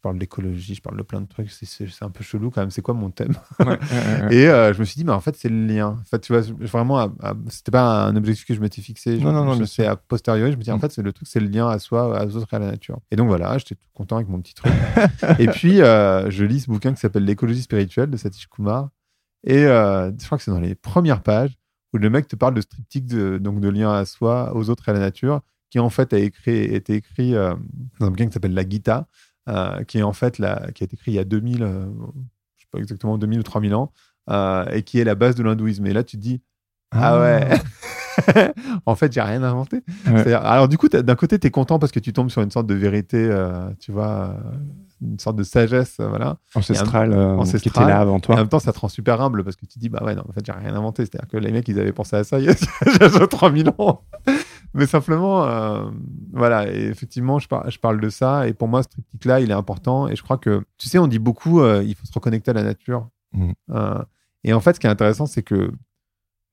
je parle d'écologie, je parle de plein de trucs. C'est- un peu chelou quand même. C'est quoi mon thème ouais, ouais, ouais, ouais. Et euh, je me suis dit, mais en fait, c'est le lien. En fait, tu vois, vraiment, c'était pas un objectif que je m'étais fixé. Je- Non, non, non, je- bien C'est à posteriori, je me dis, en Mm. fait, c'est le truc, c'est le lien à soi, aux autres et à la nature. Et donc voilà, j'étais tout content avec mon petit truc. et puis, euh, je lis ce bouquin qui s'appelle L'écologie spirituelle de Satish Kumar. Et euh, je crois que c'est dans les premières pages où le mec te parle de ce triptyque de, donc de lien à soi, aux autres et à la nature, qui en fait a écrit, été écrit dans un bouquin qui s'appelle La Gita, euh, qui est en fait la, qui a été écrit il y a 2000, euh, je sais pas exactement 2000 ou 3000 ans, euh, et qui est la base de l'hindouisme. Et là, tu te dis, ah, ouais, en fait, j'ai rien inventé. Ouais. Alors, du coup, d'un côté, tu es content parce que tu tombes sur une sorte de vérité, euh, tu vois, une sorte de sagesse, voilà. Ancestral, euh, qui était là avant Et en toi. même temps, ça te rend super humble parce que tu te dis, bah ouais, non, en fait, j'ai rien inventé. C'est-à-dire que les mecs, ils avaient pensé à ça il y a 3000 ans. Mais simplement, euh, voilà, et effectivement, je, par- je parle de ça. Et pour moi, ce triptyque-là, il est important. Et je crois que, tu sais, on dit beaucoup, euh, il faut se reconnecter à la nature. Mhm. Euh, et en fait, ce qui est intéressant, c'est que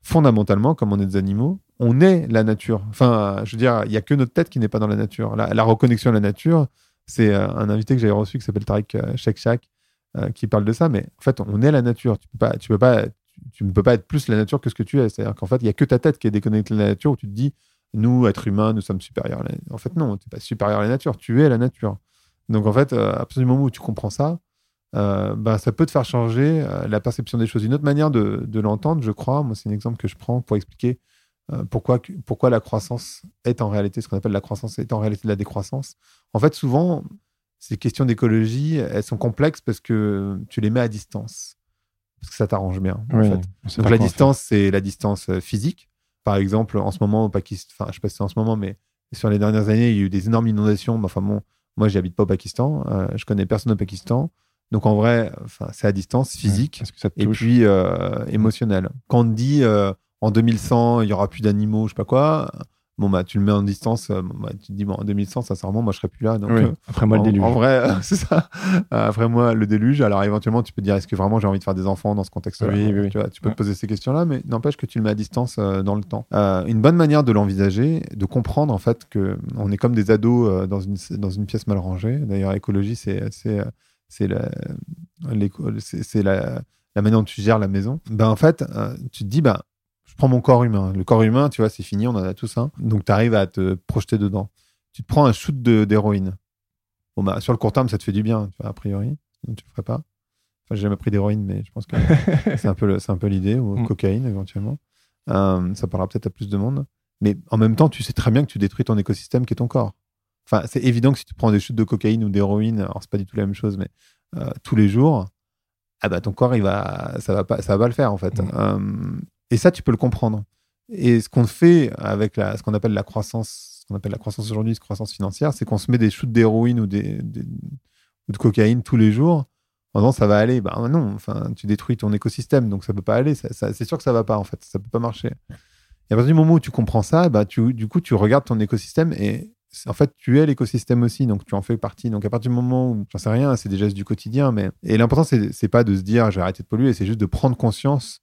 fondamentalement, comme on est des animaux, on est la nature. Enfin, je veux dire, il n'y a que notre tête qui n'est pas dans la nature. La, la reconnexion à la nature, c'est un invité que j'avais reçu qui s'appelle Tarek Shekshak, euh, qui parle de ça. Mais en fait, on est la nature. Tu peux pas, tu peux pas, tu, tu ne peux pas être plus la nature que ce que tu es. C'est-à-dire qu'en fait, il n'y a que ta tête qui est déconnectée de la nature où tu te dis, nous, êtres humains, nous sommes supérieurs. à la... En fait, non, tu n'es pas supérieur à la nature. Tu es la nature. Donc, en fait, euh, à partir du moment où tu comprends ça, euh, bah, ça peut te faire changer euh, la perception des choses. Une autre manière de, de l'entendre, je crois, moi, c'est un exemple que je prends pour expliquer euh, pourquoi, la croissance est en réalité ce qu'on appelle la croissance est en réalité de la décroissance. En fait, souvent, ces questions d'écologie, elles sont complexes parce que tu les mets à distance. Parce que ça t'arrange bien. en fait. Donc la distance, c'est la distance physique. Par exemple, en ce moment au Pakistan, enfin, je sais pas si c'est en ce moment, mais sur les dernières années, il y a eu des énormes inondations. Mais Enfin, bon, moi, j'habite pas au Pakistan. euh, je connais personne au Pakistan. Donc, en vrai, c'est à distance physique que ça te et puis euh, émotionnelle. Quand on dit euh, en 2100, il y aura plus d'animaux, je sais pas quoi, bon, bah, tu le mets en distance. euh, bon, bah, tu te dis, bon, en 2100, sincèrement, moi, je serais plus là. Donc, Oui. euh, Après moi, le déluge. en vrai, euh, c'est ça. Après moi, le déluge. Alors éventuellement, tu peux te dire, est-ce que vraiment j'ai envie de faire des enfants dans ce contexte-là? Oui, oui, oui. Tu, vois, tu peux te poser ces questions-là, mais n'empêche que tu le mets à distance euh, dans le temps. Euh, une bonne manière de l'envisager, de comprendre en fait que on est comme des ados dans une dans une pièce mal rangée. D'ailleurs, écologie, c'est c'est c'est la c'est la la manière dont tu gères la maison. Ben en fait, tu te dis, ben je prends mon corps humain. Le corps humain, tu vois, c'est fini, on en a tous un. Donc tu arrives à te projeter dedans. Tu te prends un shoot d'héroïne. Bon, bah, sur le court terme, ça te fait du bien, tu vois, a priori. Sinon, tu le ferais pas. Enfin, j'ai jamais pris d'héroïne, mais je pense que c'est un peu, le- c'est un peu l'idée, ou Mm. cocaïne éventuellement. Euh, ça parlera peut-être à plus de monde. Mais en même temps, tu sais très bien que tu détruis ton écosystème qui est ton corps. Enfin, c'est évident que si tu prends des chutes de cocaïne ou d'héroïne, alors c'est pas du tout la même chose, mais euh, tous les jours, ah bah ton corps, il va, ça va pas, ça va pas le faire en fait. Mm. Euh, et ça, tu peux le comprendre. Et ce qu'on fait avec ce qu'on appelle la croissance, ce qu'on appelle la croissance aujourd'hui, cette croissance financière, c'est qu'on se met des shoots d'héroïne ou, de cocaïne tous les jours en disant ça va aller. Bah non, enfin, tu détruis ton écosystème, donc ça peut pas aller. C'est sûr que ça va pas en fait, ça peut pas marcher. Et à partir du moment où tu comprends ça, bah tu, du coup, tu regardes ton écosystème et en fait, tu es l'écosystème aussi, donc tu en fais partie. Donc à partir du moment où, j'en sais rien, c'est des gestes du quotidien, mais et l'important c'est c'est pas de se dire j'ai arrêté de polluer, c'est juste de prendre conscience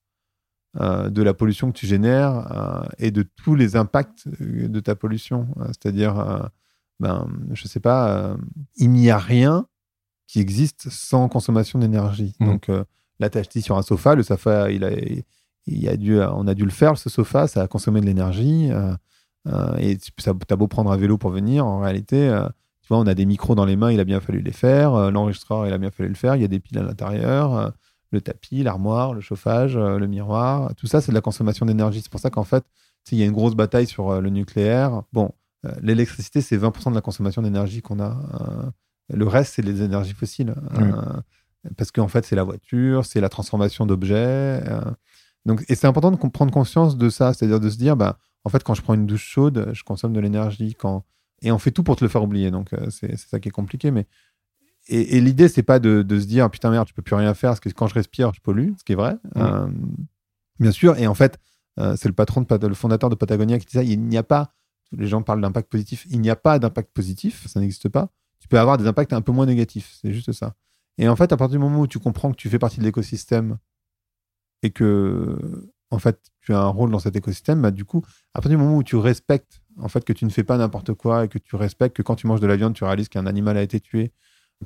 euh, de la pollution que tu génères euh, et de tous les impacts euh, de ta pollution. C'est-à-dire, ben, je sais pas, il n'y a rien qui existe sans consommation d'énergie. Mhm. Donc là, tu acheté sur un sofa, le sofa, il a, il a dû, on a dû le faire, ce sofa, ça a consommé de l'énergie. euh, et tu as beau prendre un vélo pour venir, en réalité, euh, tu vois, on a des micros dans les mains, il a bien fallu les faire. euh, L'enregistreur, il a bien fallu le faire. Il y a des piles à l'intérieur. Le tapis, l'armoire, le chauffage, euh, le miroir, tout ça, c'est de la consommation d'énergie. C'est pour ça qu'en fait, il y a une grosse bataille sur euh, le nucléaire. Bon, euh, l'électricité, c'est 20% de la consommation d'énergie qu'on a. le reste, c'est les énergies fossiles. Oui. euh, parce qu'en fait, c'est la voiture, c'est la transformation d'objets. donc, et c'est important de prendre conscience de ça, c'est-à-dire de se dire, bah, en fait, quand je prends une douche chaude, je consomme de l'énergie. Quand... Et on fait tout pour te le faire oublier. Donc, c'est ça qui est compliqué. Mais... Et, et l'idée, c'est pas de, de se dire, putain, merde, je peux plus rien faire parce que quand je respire, je pollue, ce qui est vrai. Mhm. Euh, bien sûr. Et en fait, euh, c'est le patron, de, le fondateur de Patagonia qui dit ça. Il n'y a pas, les gens parlent d'impact positif. Il n'y a pas d'impact positif. Ça n'existe pas. Tu peux avoir des impacts un peu moins négatifs. C'est juste ça. Et en fait, à partir du moment où tu comprends que tu fais partie de l'écosystème et que, en fait, tu as un rôle dans cet écosystème, bah, du coup, à partir du moment où tu respectes, en fait, que tu ne fais pas n'importe quoi et que tu respectes que quand tu manges de la viande, tu réalises qu'un animal a été tué.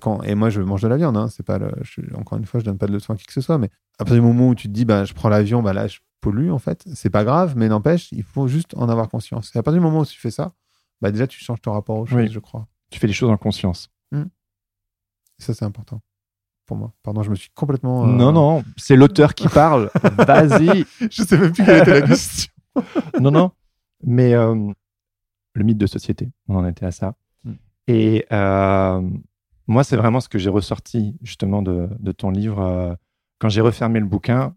Quand, et moi, je mange de la viande, hein, c'est pas le- je- encore une fois, je donne pas de leçon à qui que ce soit, mais à partir du moment où tu te dis, bah, je prends l'avion, bah, là, je pollue, en fait, c'est pas grave, mais n'empêche, il faut juste en avoir conscience. Et à partir du moment où tu fais ça, bah, déjà, tu changes ton rapport aux choses, Oui. je crois. Tu fais les choses en conscience. Et ça, c'est important pour moi. Pardon, je me suis complètement. euh, Non, non, c'est l'auteur qui parle. Vas-y. Je sais même plus quelle était la question. non, non. Mais euh, le mythe de société, on en était à ça. Mm. Et euh, moi, c'est vraiment ce que j'ai ressorti justement de, de ton livre. euh, quand j'ai refermé le bouquin,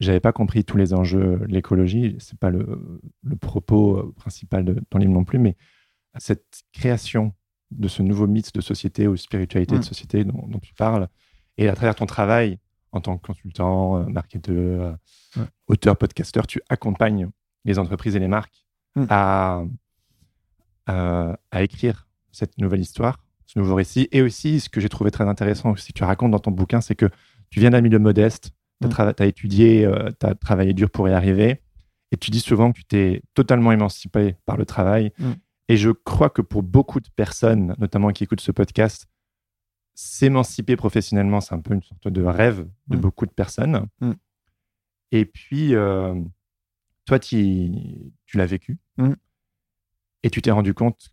j'avais pas compris tous les enjeux de l'écologie. C'est pas le, le propos euh, principal de ton livre non plus, mais cette création de ce nouveau mythe de société ou spiritualité Mm. de société dont, dont tu parles, et à travers ton travail en tant que consultant, euh, marketeur, auteur, podcasteur, tu accompagnes les entreprises et les marques Mm. à, à, à écrire cette nouvelle histoire, ce nouveau récit. Et aussi, ce que j'ai trouvé très intéressant, aussi que tu racontes dans ton bouquin, c'est que tu viens d'un milieu modeste, tu Mm. as, étudié, tu as travaillé dur pour y arriver, et tu dis souvent que tu t'es totalement émancipé par le travail. Mm. Et je crois que pour beaucoup de personnes, notamment qui écoutent ce podcast, s'émanciper professionnellement, c'est un peu une sorte de rêve de Mm. beaucoup de personnes. Mm. Et puis, euh, toi, tu l'as vécu. Et tu t'es rendu compte,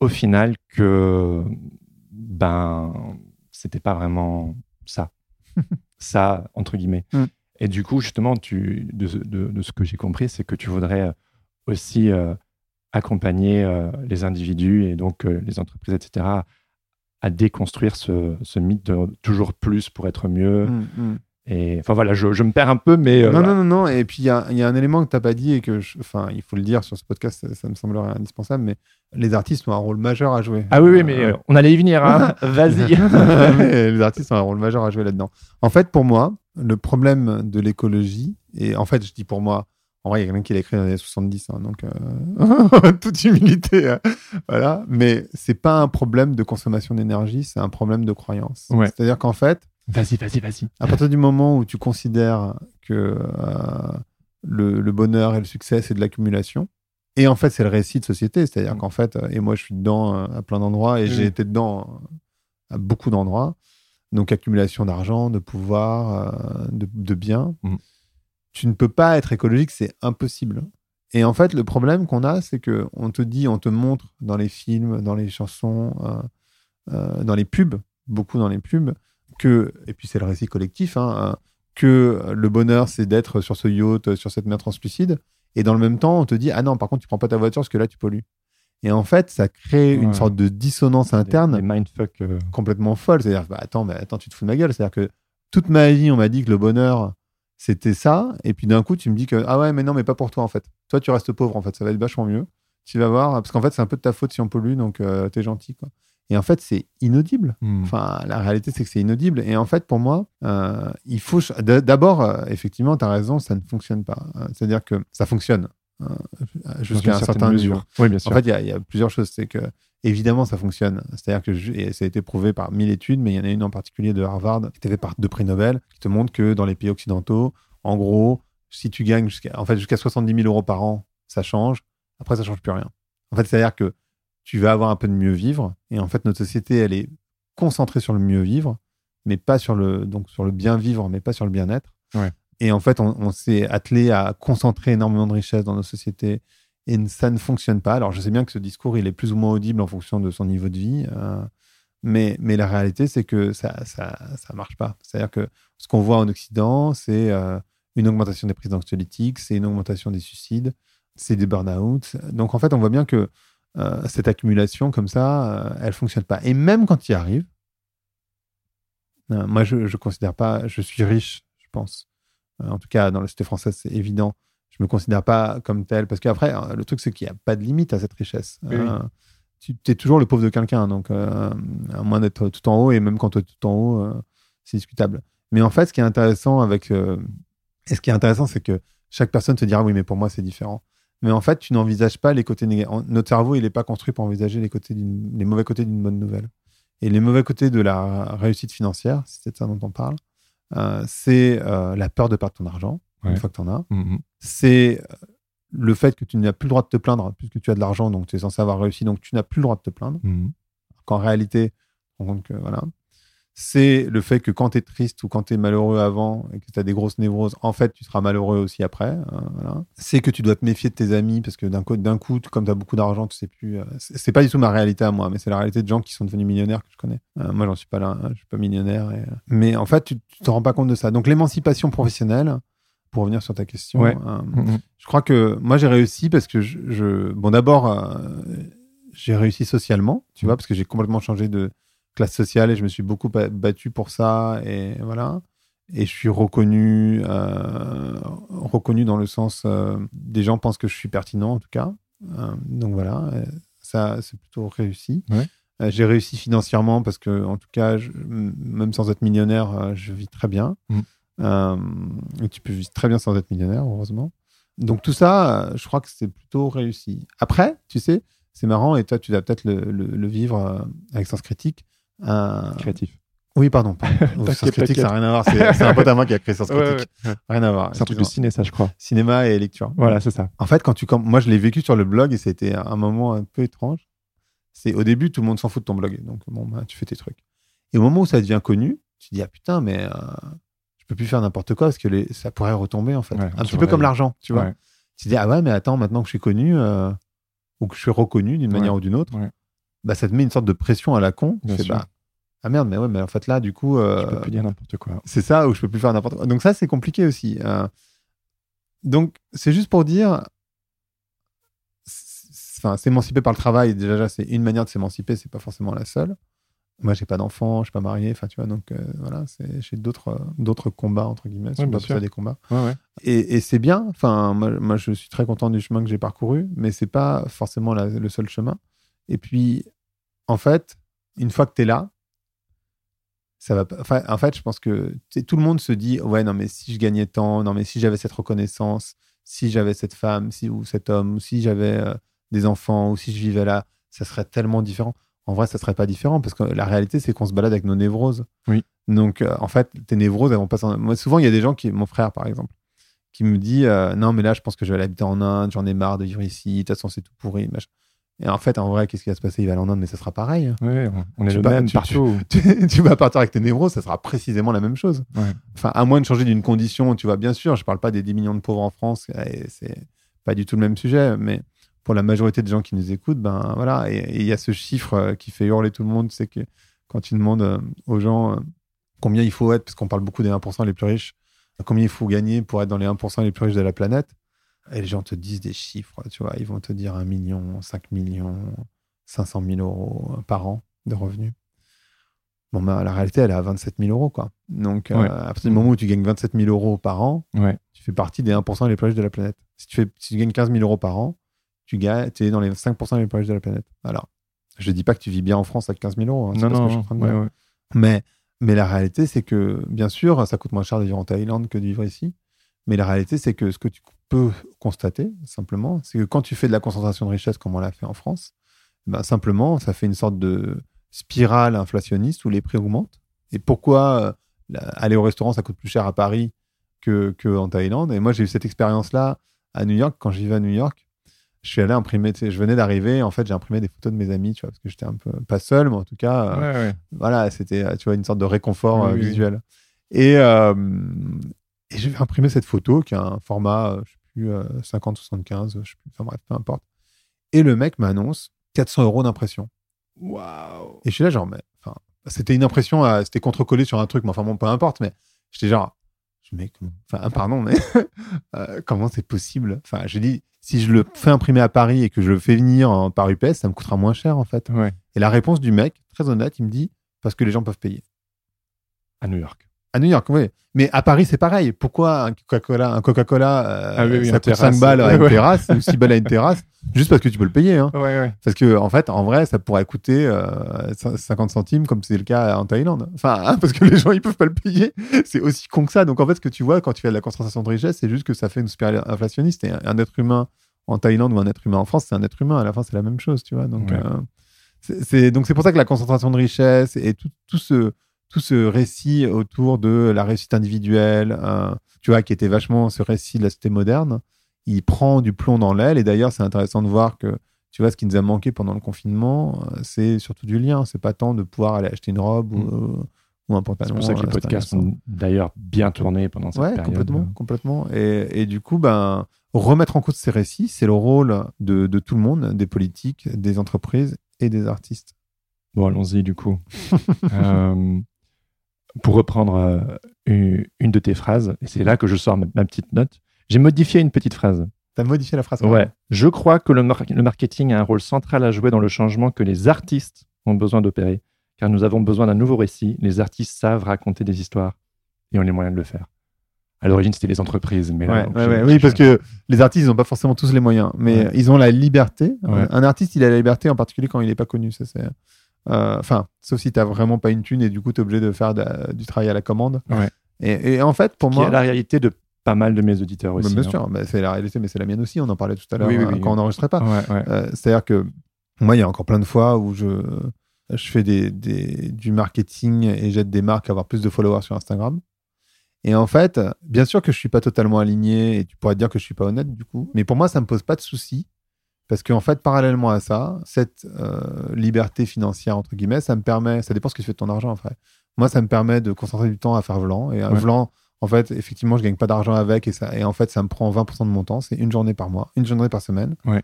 au final, que ben, c'était pas vraiment ça. ça, entre guillemets. Mm. Et du coup, justement, tu, de, de- de ce que j'ai compris, c'est que tu voudrais euh, aussi euh, accompagner euh, les individus et donc euh, les entreprises, etc., à déconstruire ce, ce mythe de toujours plus pour être mieux. Mm, mm. Et enfin voilà, je, je me perds un peu, mais euh, non, voilà. non, non, non. Et puis, il y a, il y a un élément que tu n'as pas dit et que, je- enfin, il faut le dire sur ce podcast, ça, ça me semblerait indispensable, mais les artistes ont un rôle majeur à jouer. Ah oui, oui, mais Euh, euh, on allait y venir. hein. Vas-y. Les artistes ont un rôle majeur à jouer là-dedans. En fait, pour moi, le problème de l'écologie, et en fait, je dis pour moi, En vrai, il y a quelqu'un qui l'a écrit dans les années 70, hein, donc euh, toute humilité. hein. voilà. Mais c'est pas un problème de consommation d'énergie, c'est un problème de croyance. Ouais. C'est-à-dire qu'en fait, Vas-y, vas-y, vas-y. à partir du moment où tu considères que euh, le, le bonheur et le succès, c'est de l'accumulation, et en fait, c'est le récit de société, c'est-à-dire Mm. qu'en fait, euh, et moi, je suis dedans euh, à plein d'endroits, et j'ai été dedans à beaucoup d'endroits, donc accumulation d'argent, de pouvoir, euh, de, de biens. Mm. Tu ne peux pas être écologique, c'est impossible. Et en fait, le problème qu'on a, c'est que on te dit, on te montre dans les films, dans les chansons, euh, euh, dans les pubs, beaucoup dans les pubs, que, et puis c'est le récit collectif, hein, euh, que le bonheur, c'est d'être sur ce yacht, euh, sur cette mer translucide. Et dans le même temps, on te dit, ah non, par contre, tu prends pas ta voiture parce que là, tu pollues. Et en fait, ça crée une sorte de dissonance interne mindfuck. euh, complètement folle. C'est-à-dire, bah, attends, mais attends, tu te fous de ma gueule. C'est-à-dire que toute ma vie, on m'a dit que le bonheur, c'était ça. Et puis d'un coup, tu me dis que, ah ouais, mais non, mais pas pour toi, en fait. Toi, tu restes pauvre, en fait. Ça va être vachement mieux. Tu vas voir. Parce qu'en fait, c'est un peu de ta faute si on pollue, donc euh, t'es gentil, quoi. Et en fait, c'est inaudible. hmm. Enfin, la réalité, c'est que c'est inaudible. Et en fait, pour moi, euh, il faut. D'abord, euh, effectivement, tu as raison, ça ne fonctionne pas. Euh, C'est-à-dire que ça fonctionne Dans jusqu'à un certain mesure. Oui, bien sûr. En fait, il y, a- il y a plusieurs choses. C'est que, évidemment, ça fonctionne. C'est-à-dire que, je- et ça a été prouvé par mille études, mais il y en a une en particulier de Harvard, qui était faite par deux prix Nobel, qui te montre que dans les pays occidentaux, en gros, si tu gagnes jusqu'à en fait, jusqu'à 70 000 euros par an, ça change. Après, ça change plus rien. En fait, c'est-à-dire que tu vas avoir un peu de mieux vivre. Et en fait, notre société, elle est concentrée sur le mieux vivre, mais pas sur le, donc sur le bien vivre, mais pas sur le bien-être. Ouais. Et en fait, on, on s'est attelé à concentrer énormément de richesses dans nos sociétés et ça ne fonctionne pas. Alors, je sais bien que ce discours, il est plus ou moins audible en fonction de son niveau de vie, euh, mais, mais la réalité, c'est que ça ça, ça marche pas. C'est-à-dire que ce qu'on voit en Occident, c'est euh, une augmentation des prises d'anxiolytiques, c'est une augmentation des suicides, c'est des burn-out. Donc, en fait, on voit bien que euh, cette accumulation comme ça, euh, elle fonctionne pas. Et même quand il arrive, euh, moi, je ne considère pas, je suis riche, je pense. En tout cas, dans la société française, c'est évident. Je me considère pas comme tel. Parce qu'après, le truc, c'est qu'il n'y a pas de limite à cette richesse. Oui, tu es toujours le pauvre de quelqu'un. Donc, à moins d'être tout en haut, et même quand tu es tout en haut, c'est discutable. Mais en fait, ce qui est intéressant avec. et ce qui est intéressant, c'est que chaque personne te dira oui, mais pour moi, c'est différent. Mais en fait, tu n'envisages pas les côtés négatifs. Notre cerveau, il n'est pas construit pour envisager les, côtés les mauvais côtés d'une bonne nouvelle. Et les mauvais côtés de la réussite financière, si c'est ça dont on parle, euh, c'est euh, la peur de perdre ton argent, Ouais. une fois que tu en as. Mhm. C'est euh, le fait que tu n'as plus le droit de te plaindre, puisque tu as de l'argent, donc tu es censé avoir réussi, donc tu n'as plus le droit de te plaindre. Mhm. Qu'en réalité, on compte que voilà. C'est le fait que quand tu es triste ou quand tu es malheureux avant et que tu as des grosses névroses, en fait, tu seras malheureux aussi après. voilà. C'est que tu dois te méfier de tes amis parce que d'un coup, d'un coup comme tu as beaucoup d'argent, tu sais plus. euh, c'est pas du tout ma réalité à moi, mais c'est la réalité de gens qui sont devenus millionnaires que je connais. Euh, moi, j'en suis pas là, hein, je suis pas millionnaire. et- Mais en fait, tu tu te rends pas compte de ça. Donc, l'émancipation professionnelle, pour revenir sur ta question, Ouais. euh, Mhm. je crois que moi j'ai réussi parce que je, je- bon d'abord euh, j'ai réussi socialement, tu vois, parce que j'ai complètement changé de classe sociale et je me suis beaucoup ba- battu pour ça et voilà. Et je suis reconnu, euh, reconnu dans le sens euh, des gens pensent que je suis pertinent en tout cas. Euh, donc voilà, euh, ça c'est plutôt réussi. Ouais. J'ai réussi financièrement parce que en tout cas, je- même sans être millionnaire, je vis très bien. Euh, et tu peux vivre très bien sans être millionnaire, heureusement. Donc tout ça, je crois que c'est plutôt réussi. Après, tu sais, c'est marrant, et toi, tu vas peut-être le, le- le vivre avec Sens Critique. Euh, Créatif. Oui, pardon. Sens Critique, ça n'a rien à voir. C'est un pote à moi qui a créé Sens Ouais, Critique. Rien à voir. C'est un truc de ciné, ça, je crois. Cinéma et lecture. Voilà, c'est ça. En fait, quand tu moi je l'ai vécu sur le blog et c'était un moment un peu étrange. C'est au début tout le monde s'en fout de ton blog, donc bon bah, tu fais tes trucs. Et au moment où ça devient connu, tu te dis ah putain mais euh, je peux plus faire n'importe quoi parce que les- ça pourrait retomber en fait. Ouais, un petit peu comme l'argent, tu vois. Tu te dis ah ouais mais attends maintenant que je suis connu euh, ou que je suis reconnu d'une manière ou d'une autre. Bah ça te met une sorte de pression à la con. Bien sûr. bah, ah merde mais ouais mais en fait là du coup euh, Je peux plus dire n'importe quoi. c'est ça où je peux plus faire n'importe quoi. Donc ça, c'est compliqué aussi. Euh, donc c'est juste pour dire, enfin, s'émanciper par le travail, déjà, c'est une manière de s'émanciper, c'est pas forcément la seule. Moi, j'ai pas d'enfant, je suis pas marié, enfin, tu vois, donc euh, voilà, j'ai d'autres euh, d'autres combats entre guillemets, Ouais, bien appeler ça sûr. des combats. Ouais, ouais. Et, et c'est bien. Enfin, moi, moi, je suis très content du chemin que j'ai parcouru, mais c'est pas forcément la- le seul chemin. Et puis, en fait, une fois que tu es là, ça va. pas- Enfin, en fait, je pense que tout le monde se dit, ouais, non, mais si je gagnais tant, non, mais si j'avais cette reconnaissance, si j'avais cette femme, si ou cet homme, ou si j'avais euh, des enfants, ou si je vivais là, ça serait tellement différent. En vrai, ça serait pas différent parce que la réalité, c'est qu'on se balade avec nos névroses. Oui. Donc, euh, en fait, tes névroses, elles vont pas. s'en- Moi, souvent, il y a des gens qui, mon frère, par exemple, qui me dit euh, non, mais là, je pense que je vais aller habiter en Inde. J'en ai marre de vivre ici. De toute façon, c'est tout pourri. machin. Et en fait, en vrai, qu'est-ce qui va se passer? Il va aller en Inde, mais ça sera pareil. Oui, on- est Tu le pas- même tu- partout. tu, tu vas partir avec tes névroses, ça sera précisément la même chose. Ouais. Enfin, à moins de changer d'une condition, tu vois, bien sûr, je parle pas des 10 millions de pauvres en France, et c'est pas du tout le même sujet, mais pour la majorité des gens qui nous écoutent, ben voilà, et et il y a ce chiffre euh, qui fait hurler tout le monde, c'est que quand tu demandes euh, aux gens euh, combien il faut être, parce qu'on parle beaucoup des 1% les plus riches, combien il faut gagner pour être dans les 1% les plus riches de la planète, et les gens te disent des chiffres, tu vois, ils vont te dire 1 million, 5 millions, 500 000 euros par an de revenus. Bon, ben, la réalité, elle est à 27 000 euros, quoi. Donc, euh, Ouais. à partir du moment où tu gagnes 27 000 euros par an, Ouais. tu fais partie des 1% les plus riches de la planète. Si tu, fais, si tu gagnes 15 000 euros par an, tu gagnes, es dans les 5% les plus riches de la planète. Alors, je dis pas que tu vis bien en France avec 15 000 euros. hein, Non, non, je suis en train de ouais, dire. ouais. Mais, mais la réalité, c'est que, bien sûr, ça coûte moins cher de vivre en Thaïlande que de vivre ici. Mais la réalité, c'est que ce que tu peux constater, simplement, c'est que quand tu fais de la concentration de richesse comme on l'a fait en France, ben, simplement, ça fait une sorte de spirale inflationniste où les prix augmentent. Et pourquoi euh, aller au restaurant, ça coûte plus cher à Paris que, que en Thaïlande? Et moi, j'ai eu cette expérience-là à New York. Quand j'y vais à New York, je suis allé imprimer, tu sais, je venais d'arriver, en fait, j'ai imprimé des photos de mes amis, tu vois, parce que j'étais un peu, pas seul, mais en tout cas, euh, Ouais, voilà, c'était, tu vois, une sorte de réconfort Oui, euh, oui. visuel. Et, euh, et j'ai imprimé cette photo qui a un format, euh, je sais plus, euh, 50-75, je sais plus, enfin bref, peu importe. Et le mec m'annonce 400 euros d'impression. Waouh. Et je suis là, genre, mais, enfin, c'était une impression, à- c'était contre-collé sur un truc, mais enfin, bon, peu importe, mais j'étais genre, je mec, enfin, pardon, mais euh, comment c'est possible? Enfin, je dis, si je le fais imprimer à Paris et que je le fais venir en, par UPS, ça me coûtera moins cher, en fait. Ouais. Et la réponse du mec, très honnête, il me dit, parce que les gens peuvent payer. À New York. À New York, oui. Mais à Paris, c'est pareil. Pourquoi un Coca-Cola, un Coca-Cola, euh, Ah oui, oui, ça coûte terrasse. 5 balles à une Ouais. terrasse ou 6 balles à une terrasse? Juste parce que tu peux le payer. Hein. Ouais, ouais. Parce que, en fait, en vrai, ça pourrait coûter euh, 50 centimes comme c'est le cas en Thaïlande. Enfin, hein, parce que les gens, ils peuvent pas le payer. C'est aussi con que ça. Donc, en fait, ce que tu vois quand tu fais de la concentration de richesse, c'est juste que ça fait une spirale inflationniste. Et un, être humain en Thaïlande ou un être humain en France, c'est un être humain. À la fin, c'est la même chose, tu vois. Donc, euh, c'est- c'est donc c'est pour ça que la concentration de richesse et tout, tout ce tout ce récit autour de la réussite individuelle, euh, tu vois, qui était vachement ce récit de la cité moderne, il prend du plomb dans l'aile. Et d'ailleurs, c'est intéressant de voir que, tu vois, ce qui nous a manqué pendant le confinement, euh, c'est surtout du lien. C'est pas tant de pouvoir aller acheter une robe ou, Mm. euh, ou un pantalon. C'est pour ça que les euh, c'est podcasts intéressant. ont d'ailleurs bien tourné pendant cette Ouais, période. complètement, complètement. Et, et du coup, ben, remettre en cause ces récits, c'est le rôle de, de tout le monde, des politiques, des entreprises et des artistes. Bon, allons-y du coup. Euh, pour reprendre euh, une, une de tes phrases, et c'est là que je sors ma, ma petite note, j'ai modifié une petite phrase. T'as modifié la phrase. Ouais. Je crois que le, mar- le marketing a un rôle central à jouer dans le changement que les artistes ont besoin d'opérer, car nous avons besoin d'un nouveau récit. Les artistes savent raconter des histoires et ont les moyens de le faire. À l'origine, c'était les entreprises, mais là, Ouais, ouais, ouais. Oui, parce que les artistes, ils n'ont pas forcément tous les moyens, mais ils ont la liberté. Un artiste, il a la liberté, en particulier quand il n'est pas connu. Ça, c'est. Euh, Enfin, sauf si tu n'as vraiment pas une thune et du coup, tu es obligé de faire de- du travail à la commande. Ouais. Et, et en fait, pour qui moi. est la réalité de pas mal de mes auditeurs Bah, aussi. bien hein. sûr, bah, c'est la réalité, mais c'est la mienne aussi. On en parlait tout à l'heure Oui, oui, euh, oui, quand on n'enregistrait pas. Ouais, ouais. Euh, C'est-à-dire que moi, il y a encore plein de fois où je, je fais des, des- du marketing et j'aide des marques à avoir plus de followers sur Instagram. Et en fait, bien sûr que je suis pas totalement aligné et tu pourrais te dire que je suis pas honnête du coup, mais pour moi, ça me pose pas de souci parce qu'en fait, parallèlement à ça, cette euh, liberté financière entre guillemets, ça me permet, ça dépend ce que tu fais de ton argent en fait. Moi, ça me permet de concentrer du temps à faire Vlan et un Ouais. Vlan. En fait, effectivement, je gagne pas d'argent avec et, ça, et en fait, ça me prend 20% de mon temps. C'est une journée par mois, une journée par semaine. Ouais.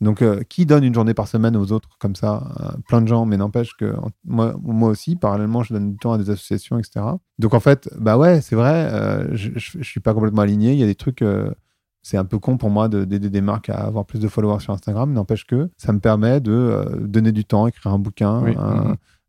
Donc, euh, qui donne une journée par semaine aux autres comme ça? Euh, Plein de gens, mais n'empêche que en- moi, moi aussi, parallèlement, je donne du temps à des associations, etc. Donc, en fait, bah ouais, c'est vrai, euh, je, je, je suis pas complètement aligné. Il y a des trucs, c'est un peu con pour moi de- d'aider des marques à avoir plus de followers sur Instagram. N'empêche que ça me permet de euh, donner du temps, écrire un bouquin, Oui.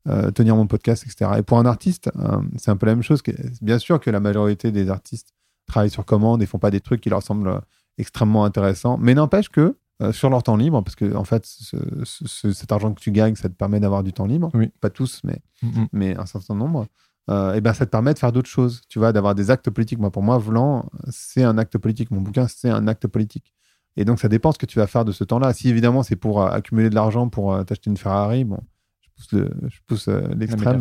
euh, tenir mon podcast, etc. Et pour un artiste, euh, c'est un peu la même chose. Que, bien sûr que la majorité des artistes travaillent sur commande et font pas des trucs qui leur semblent extrêmement intéressants, mais n'empêche que sur leur temps libre, parce que en fait, ce- ce- cet argent que tu gagnes, ça te permet d'avoir du temps libre. Oui. Pas tous, mais, Mhm. mais un certain nombre. Euh, et ben ça te permet de faire d'autres choses, tu vois, d'avoir des actes politiques. Moi, pour moi, Vlan, c'est un acte politique. Mon bouquin, c'est un acte politique. Et donc, ça dépend ce que tu vas faire de ce temps-là. Si évidemment, c'est pour euh, accumuler de l'argent pour euh, t'acheter une Ferrari, bon, je pousse le- je pousse, euh, l'extrême.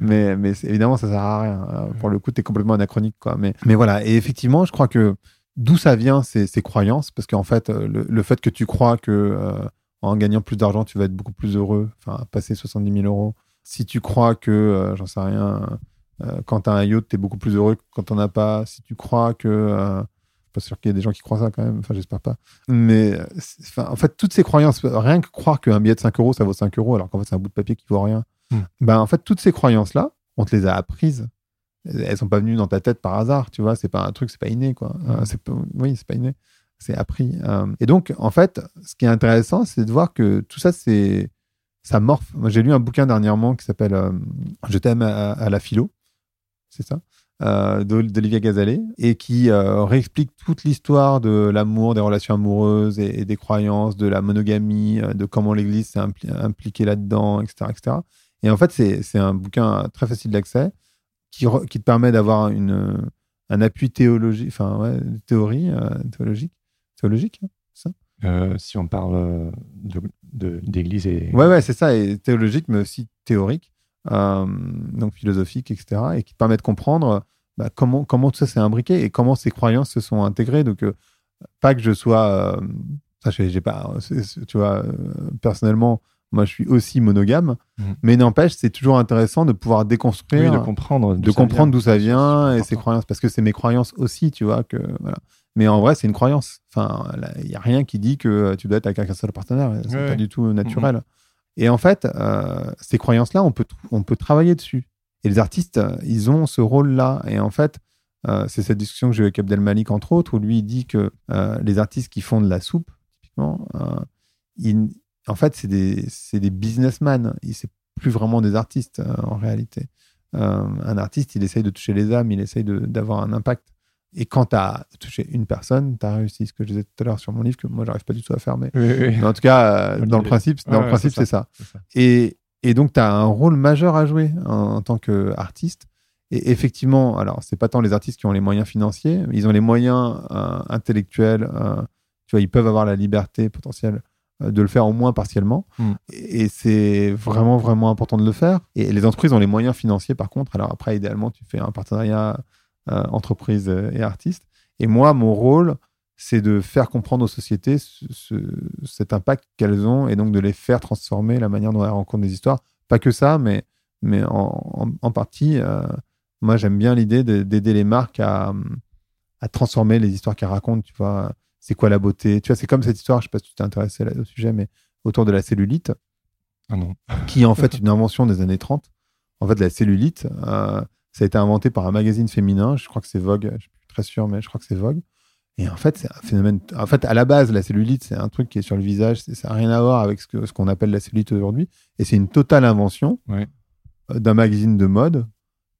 Mais, mais évidemment, ça sert à rien. Pour le coup, tu es complètement anachronique. Quoi. Mais, mais voilà. Et effectivement, je crois que d'où ça vient, ces, ces croyances. Parce qu'en fait, le, le fait que tu crois que en gagnant plus d'argent, tu vas être beaucoup plus heureux, enfin, passer 70 000 euros. Si tu crois que, euh, j'en sais rien, euh, quand tu as un yacht, tu es beaucoup plus heureux que quand tu as pas. Si tu crois que. euh, je suis pas sûr qu'il y ait des gens qui croient ça quand même. Enfin, j'espère pas. Mais euh, c'est- enfin, en fait, toutes ces croyances, rien que croire qu'un billet de 5 euros, ça vaut 5 euros, alors qu'en fait, c'est un bout de papier qui vaut rien. Hmm. Ben, en fait, toutes ces croyances-là, on te les a apprises. Elles sont pas venues dans ta tête par hasard, tu vois. C'est pas un truc, c'est pas inné, quoi. Hmm. Euh, c'est pas- oui, c'est pas inné. C'est appris. Euh, et donc, en fait, ce qui est intéressant, c'est de voir que tout ça, c'est ça morphe. J'ai lu un bouquin dernièrement qui s'appelle euh, Je t'aime à, la philo. C'est ça euh, d'Ol- d'Olivia Gazalet et qui euh, réexplique toute l'histoire de l'amour, des relations amoureuses et, des croyances, de la monogamie, de comment l'Église s'est impli- impliquée là-dedans, etc., etc. Et en fait, c'est un bouquin très facile d'accès qui, te permet d'avoir un appui théologique, enfin ouais, théorie théologique, théologique. hein. Euh, si on parle de- d'église et. Ouais, ouais, c'est ça, et théologique, mais aussi théorique, euh, donc philosophique, etc., et qui permet de comprendre bah, comment, comment tout ça s'est imbriqué et comment ces croyances se sont intégrées. Donc, euh, pas que je sois. euh, ça, j'ai pas. tu vois, euh, personnellement, moi, je suis aussi monogame, Mhm. mais n'empêche, c'est toujours intéressant de pouvoir Oui, déconstruire de comprendre. de comprendre d'où ça vient et ses croyances parce que c'est mes croyances aussi tu vois que voilà mais en vrai c'est une croyance. Enfin il y a rien qui dit que euh, tu dois être avec un seul partenaire. C'est Ouais, pas du tout naturel. Et en fait euh, ces croyances là on peut on peut travailler dessus. Et les artistes euh, ils ont ce rôle là et en fait euh, c'est cette discussion que j'ai eu avec Abdel Malik entre autres où lui il dit que euh, les artistes qui font de la soupe typiquement euh, ils- en fait c'est des des businessmen. Ils c'est plus vraiment des artistes euh, en réalité. Euh, un artiste, il essaye de toucher les âmes, il essaye d'avoir un impact. Et quand tu as touché une personne, tu as réussi. Ce que je disais tout à l'heure sur mon livre, que moi, j'arrive pas du tout à faire. Mais, Oui, oui. mais en tout cas, euh, dans le principe, dans Ouais, le ouais, principe c'est ça. Et, et donc, tu as un rôle majeur à jouer en, en tant qu'artiste. Et effectivement, alors, c'est pas tant les artistes qui ont les moyens financiers, ils ont les moyens euh, intellectuels. euh, tu vois, ils peuvent avoir la liberté potentielle de le faire au moins partiellement. Mm. Et, et c'est vraiment, vraiment important de le faire. Et les entreprises ont les moyens financiers, par contre. Alors après, idéalement, tu fais un partenariat euh, entreprise euh, et artiste. Et moi, mon rôle, c'est de faire comprendre aux sociétés ce- ce- cet impact qu'elles ont et donc de les faire transformer la manière dont elles rencontrent des histoires. Pas que ça, mais, mais en, en- en partie, euh, moi, j'aime bien l'idée de- d'aider les marques à, à transformer les histoires qu'elles racontent. Tu vois, c'est quoi la beauté? Tu vois, c'est comme cette histoire, je sais pas si tu t'es intéressé au sujet, mais autour de la cellulite, Ah non. qui est en fait une invention des années 30. En fait, la cellulite, euh, ça a été inventé par un magazine féminin, je crois que c'est Vogue, je suis très sûr, mais je crois que c'est Vogue. Et en fait, c'est un phénomène. En fait, à la base, la cellulite, c'est un truc qui est sur le visage, ça n'a rien à voir avec ce qu'on appelle la cellulite aujourd'hui. Et c'est une totale invention Ouais. euh, d'un magazine de mode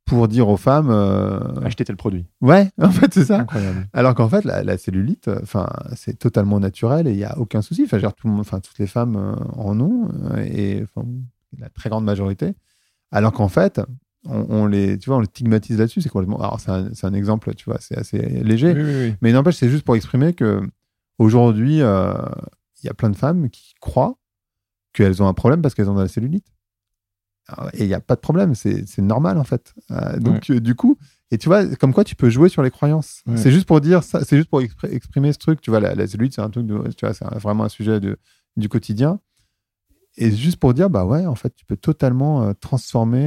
pour dire aux femmes. euh, Acheter tel produit. Ouais, en fait, c'est ça. Incroyable. Alors qu'en fait, la, la cellulite, euh, enfin, c'est totalement naturel et il n'y a aucun souci. Enfin, tout le monde, enfin, toutes les femmes euh, en ont et la très grande majorité. Alors qu'en fait, on, on les, tu vois, on les stigmatise là-dessus. C'est complètement. Alors, c'est un, exemple, tu vois, c'est assez léger. Oui, oui, oui. Mais n'empêche, c'est juste pour exprimer que aujourd'hui, euh, il y a plein de femmes qui croient qu'elles ont un problème parce qu'elles ont de la cellulite. Alors, Et il n'y a pas de problème, c'est c'est normal en fait. Euh, donc, du coup, et tu vois, comme quoi tu peux jouer sur les croyances. Ouais. C'est juste pour dire ça, c'est juste pour expr- exprimer ce truc. Tu vois, la, la cellulite, c'est un truc, de, tu vois, c'est vraiment un sujet de, du quotidien. Et juste pour dire, bah ouais, en fait, tu peux totalement euh, transformer.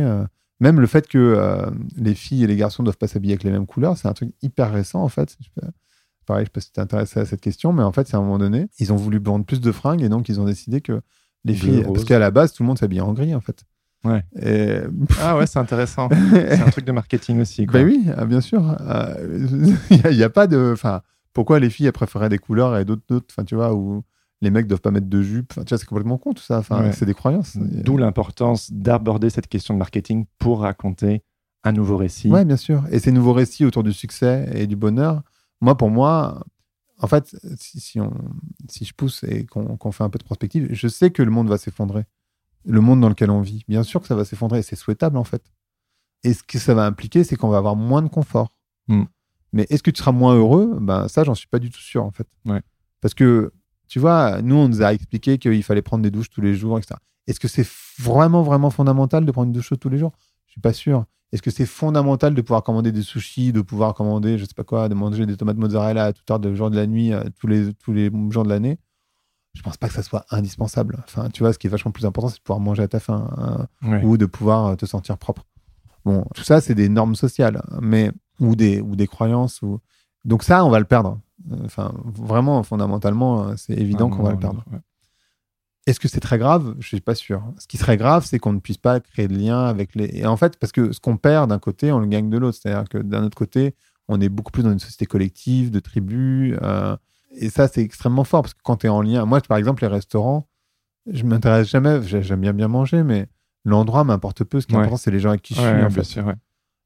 Euh, même le fait que euh, les filles et les garçons doivent pas s'habiller avec les mêmes couleurs, c'est un truc hyper récent en fait. Je peux- pareil, je sais pas si tu intéressé à cette question, mais en fait, c'est à un moment donné, ils ont voulu vendre plus de fringues et donc ils ont décidé que les filles, rose. parce qu'à la base, tout le monde s'habillait en gris en fait. Ouais. Et... Ah ouais, c'est intéressant. c'est un truc de marketing aussi. Quoi. Ben oui, ah, bien sûr. Euh, Il n'y a, pas de. Enfin, pourquoi les filles elles préféraient des couleurs et d'autres d'autres. Enfin, tu vois, où les mecs doivent pas mettre de jupe. Enfin, tu vois, c'est complètement con tout ça. Enfin, Ouais. c'est des croyances. D'où l'importance d'aborder cette question de marketing pour raconter un nouveau récit. Ouais, bien sûr. Et ces nouveaux récits autour du succès et du bonheur, moi, pour moi, en fait, si, si on, si je pousse et qu'on fait un peu de prospective, je sais que le monde va s'effondrer. Le monde dans lequel on vit. Bien sûr que ça va s'effondrer et c'est souhaitable, en fait. Et ce que ça va impliquer, c'est qu'on va avoir moins de confort. Mm. Mais est-ce que tu seras moins heureux? Ben ça, j'en suis pas du tout sûr en fait. Ouais. Parce que tu vois, nous on nous a expliqué qu'il fallait prendre des douches tous les jours, etc. Est-ce que c'est vraiment vraiment fondamental de prendre une douche chaude tous les jours? Je suis pas sûr. Est-ce que c'est fondamental de pouvoir commander des sushis, de pouvoir commander, je sais pas quoi, de manger des tomates mozzarella à toute heure de jour de la nuit, euh, tous les tous les jours de l'année? Je pense pas que ça soit indispensable. Enfin, tu vois, ce qui est vachement plus important, c'est de pouvoir manger à ta faim hein, ou de pouvoir euh, te sentir propre. Bon, tout ça, c'est des normes sociales, mais ou des ou des croyances ou donc ça, on va le perdre. Enfin, vraiment, fondamentalement, euh, c'est évident Ah, qu'on va le perdre. ouais. Est-ce que c'est très grave? Je suis pas sûr. Ce qui serait grave, c'est qu'on ne puisse pas créer de lien avec les. Et en fait, parce que ce qu'on perd d'un côté, on le gagne de l'autre. C'est-à-dire que d'un autre côté, on est beaucoup plus dans une société collective, de tribus. euh, et ça, c'est extrêmement fort parce que quand tu es en lien. Moi, par exemple, les restaurants, je m'intéresse jamais. j'ai- J'aime bien bien manger, mais l'endroit m'importe peu. Ce qui Ouais. important, c'est les gens avec qui je Ouais, suis. en bien fait. sûr.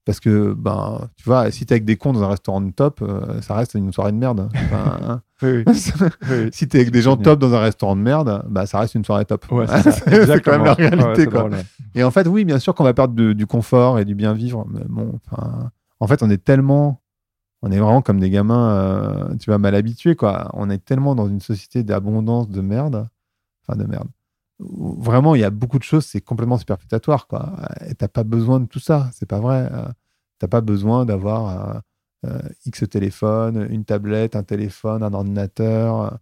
Parce que, ben, tu vois, si t'es avec des cons dans un restaurant de top, euh, ça reste une soirée de merde. Enfin, hein. Oui, oui. oui. si t'es avec des gens top dans un restaurant de merde, bah, ça reste une soirée top. Ouais, c'est quand même la réalité, quoi. drôle, ouais. Et en fait, oui, bien sûr qu'on va perdre de- du confort et du bien vivre. Mais bon, en fait, on est tellement, on est vraiment comme des gamins, euh, tu vois, mal habitués, quoi. On est tellement dans une société d'abondance de merde, enfin de merde. Vraiment, il y a beaucoup de choses, c'est complètement superfétatoire, quoi. Et t'as pas besoin de tout ça, c'est pas vrai. Euh, T'as pas besoin d'avoir euh, euh, X téléphone, une tablette, un téléphone, un ordinateur.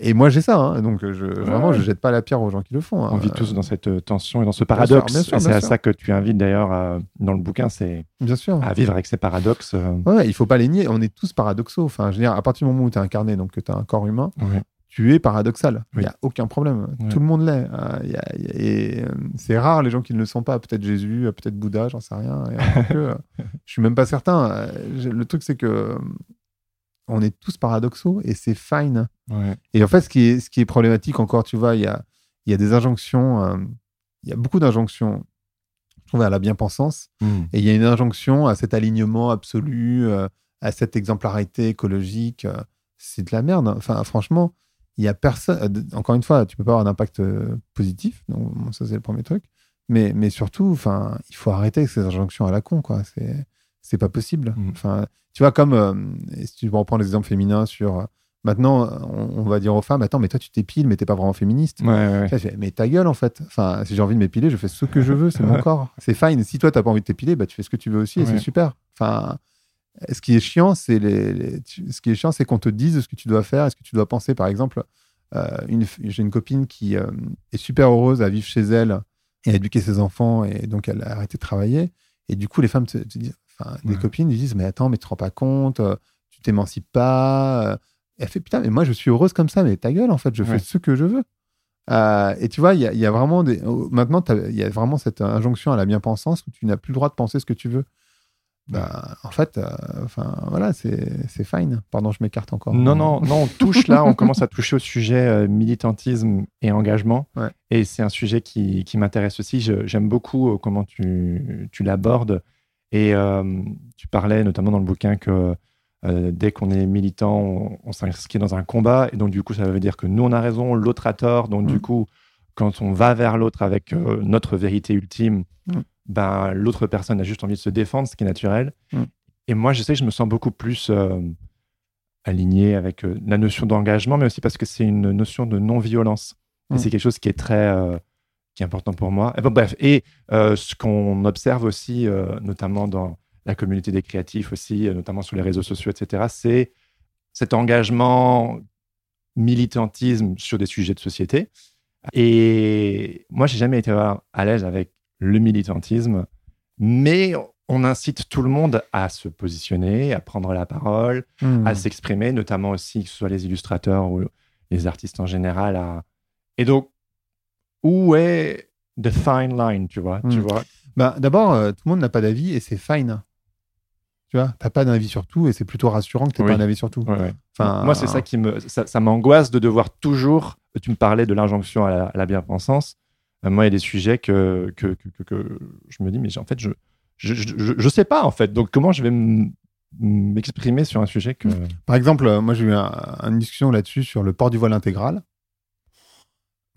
Et moi, j'ai ça, hein. donc je, vraiment, je jette pas la pierre aux gens qui le font. hein. On vit tous dans cette tension et dans ce paradoxe. bien sûr, Et c'est à ça que tu invites d'ailleurs dans le bouquin, c'est Bien sûr. à vivre avec ces paradoxes. Ouais, il faut pas les nier. On est tous paradoxaux. Enfin, je veux dire, à partir du moment où tu es incarné, donc que tu as un corps humain, ouais. Tu es paradoxal. Il Oui. n'y a aucun problème. Ouais. Tout le monde l'est. Euh, et euh, c'est rare les gens qui ne le sont pas. Peut-être Jésus, euh, peut-être Bouddha, j'en sais rien. Je suis même pas certain. Le truc, c'est que on est tous paradoxaux et c'est fine. Ouais. Et en fait, ce qui est, ce qui est problématique encore, tu vois, il y a, il y a des injonctions. euh, il y a beaucoup d'injonctions, je trouve, à la bien-pensance. Mm. Et il y a une injonction à cet alignement absolu, euh, à cette exemplarité écologique. euh, c'est de la merde. Enfin, franchement, il y a personne. euh, Encore une fois, tu peux pas avoir d'impact euh, positif. Donc, ça, c'est le premier truc. Mais, mais surtout, enfin, il faut arrêter avec ces injonctions à la con, quoi. C'est, c'est pas possible. Mhm. Enfin, tu vois, comme euh, si tu reprends l'exemple féminin sur. euh, maintenant, on, on va dire aux femmes Attends, mais toi, tu t'épiles, mais t'es pas vraiment féministe. Ouais, ouais, fais, mais ta gueule en fait. Enfin, si j'ai envie de m'épiler, je fais ce que je veux, c'est mon corps. C'est fine. Si toi t'as pas envie de t'épiler, bah tu fais ce que tu veux aussi et Ouais. c'est super. Enfin, ce qui est chiant, c'est les, les- ce qui est chiant, c'est qu'on te dise ce que tu dois faire, ce que tu dois penser. Par exemple, euh, j'ai une copine qui euh, est super heureuse à vivre chez elle et à éduquer ses enfants et donc elle a arrêté de travailler. Et du coup, les femmes te, te disent, enfin, des Ouais. copines disent, mais attends, mais tu te rends pas compte, euh, tu t'émancipes pas. Et elle fait putain, mais moi je suis heureuse comme ça, mais ta gueule en fait, je Ouais. fais ce que je veux. Euh, et tu vois, il y, a- il y a vraiment des. oh, Maintenant, il y a vraiment cette injonction à la bien-pensance où tu n'as plus le droit de penser ce que tu veux. Bah, en fait, euh, enfin voilà, c'est fine. Pardon, je m'écarte encore. Non, non, non, on touche là, on commence à toucher au sujet euh, militantisme et engagement. Ouais. Et c'est un sujet qui, qui m'intéresse aussi. J'aime beaucoup euh, comment tu, tu l'abordes. Et euh, tu parlais notamment dans le bouquin que dès qu'on est militant, on, on s'inscrit dans un combat. Et donc, du coup, ça veut dire que nous, on a raison, l'autre a tort. Donc, Mm. du coup, quand on va vers l'autre avec notre vérité ultime, Mm. Ben, l'autre personne a juste envie de se défendre, ce qui est naturel. Mm. Et moi, je sais que je me sens beaucoup plus euh, aligné avec euh, la notion d'engagement, mais aussi parce que c'est une notion de non-violence. Mm. Et c'est quelque chose qui est très euh, qui est important pour moi. Et bon, bref, et euh, ce qu'on observe aussi, notamment dans la communauté des créatifs aussi, notamment sur les réseaux sociaux, etc., c'est cet engagement militantisme sur des sujets de société. Et moi, j'ai jamais été à l'aise avec le militantisme, mais on incite tout le monde à se positionner, à prendre la parole, Hmm. à s'exprimer, notamment aussi que ce soit les illustrateurs ou les artistes en général. à- Et donc, où est the fine line, tu vois, tu Mm. vois? Bah, D'abord, euh, tout le monde n'a pas d'avis et c'est fine. Tu vois, t'as pas d'avis sur tout et c'est plutôt rassurant que t'aies Oui. pas un avis sur tout. Ouais, ouais. Enfin, Moi, c'est ça qui me, ça, ça m'angoisse de devoir toujours. Tu me parlais de l'injonction à la, à la bien-pensance. Euh, moi, il y a des sujets que, que, que, je me dis, mais en fait, je, je, je, je- sais pas, en fait. Donc, comment je vais m'exprimer sur un sujet que. Par exemple, euh, moi j'ai eu un- une discussion là-dessus sur le port du voile intégral.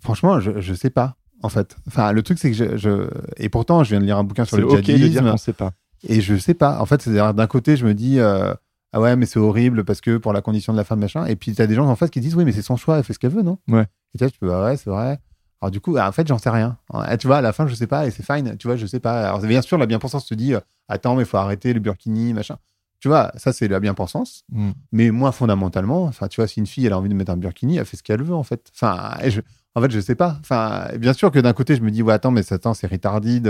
Franchement, je, je sais pas. en fait. Enfin, le truc, c'est que je, je- Et pourtant, je viens de lire un bouquin sur C'est le ok de dire djihadisme. sait pas. Et je sais pas. En fait, c'est-à-dire, d'un côté, je me dis, euh, ah ouais, mais c'est horrible parce que pour la condition de la femme, machin. Et puis, tu as des gens en face qui disent, oui, mais c'est son choix, elle fait ce qu'elle veut, non? Ouais. Et tu peux, ah ouais, c'est vrai. Alors, du coup, ah, en fait, j'en sais rien. Ah, Tu vois, à la fin, je sais pas, et c'est fine. Tu vois, je sais pas. Alors, bien sûr, la bien-pensance te dit, euh, attends, mais il faut arrêter le burkini, machin. Tu vois, ça, c'est la bien-pensance. Mm. Mais moi, fondamentalement, enfin, tu vois, si une fille, elle a envie de mettre un burkini, elle fait ce qu'elle veut, en fait. Enfin, je- en fait, je sais pas. Enfin, bien sûr que d'un côté, je me dis, ouais, attends, mais ça, attends, c'est retarded.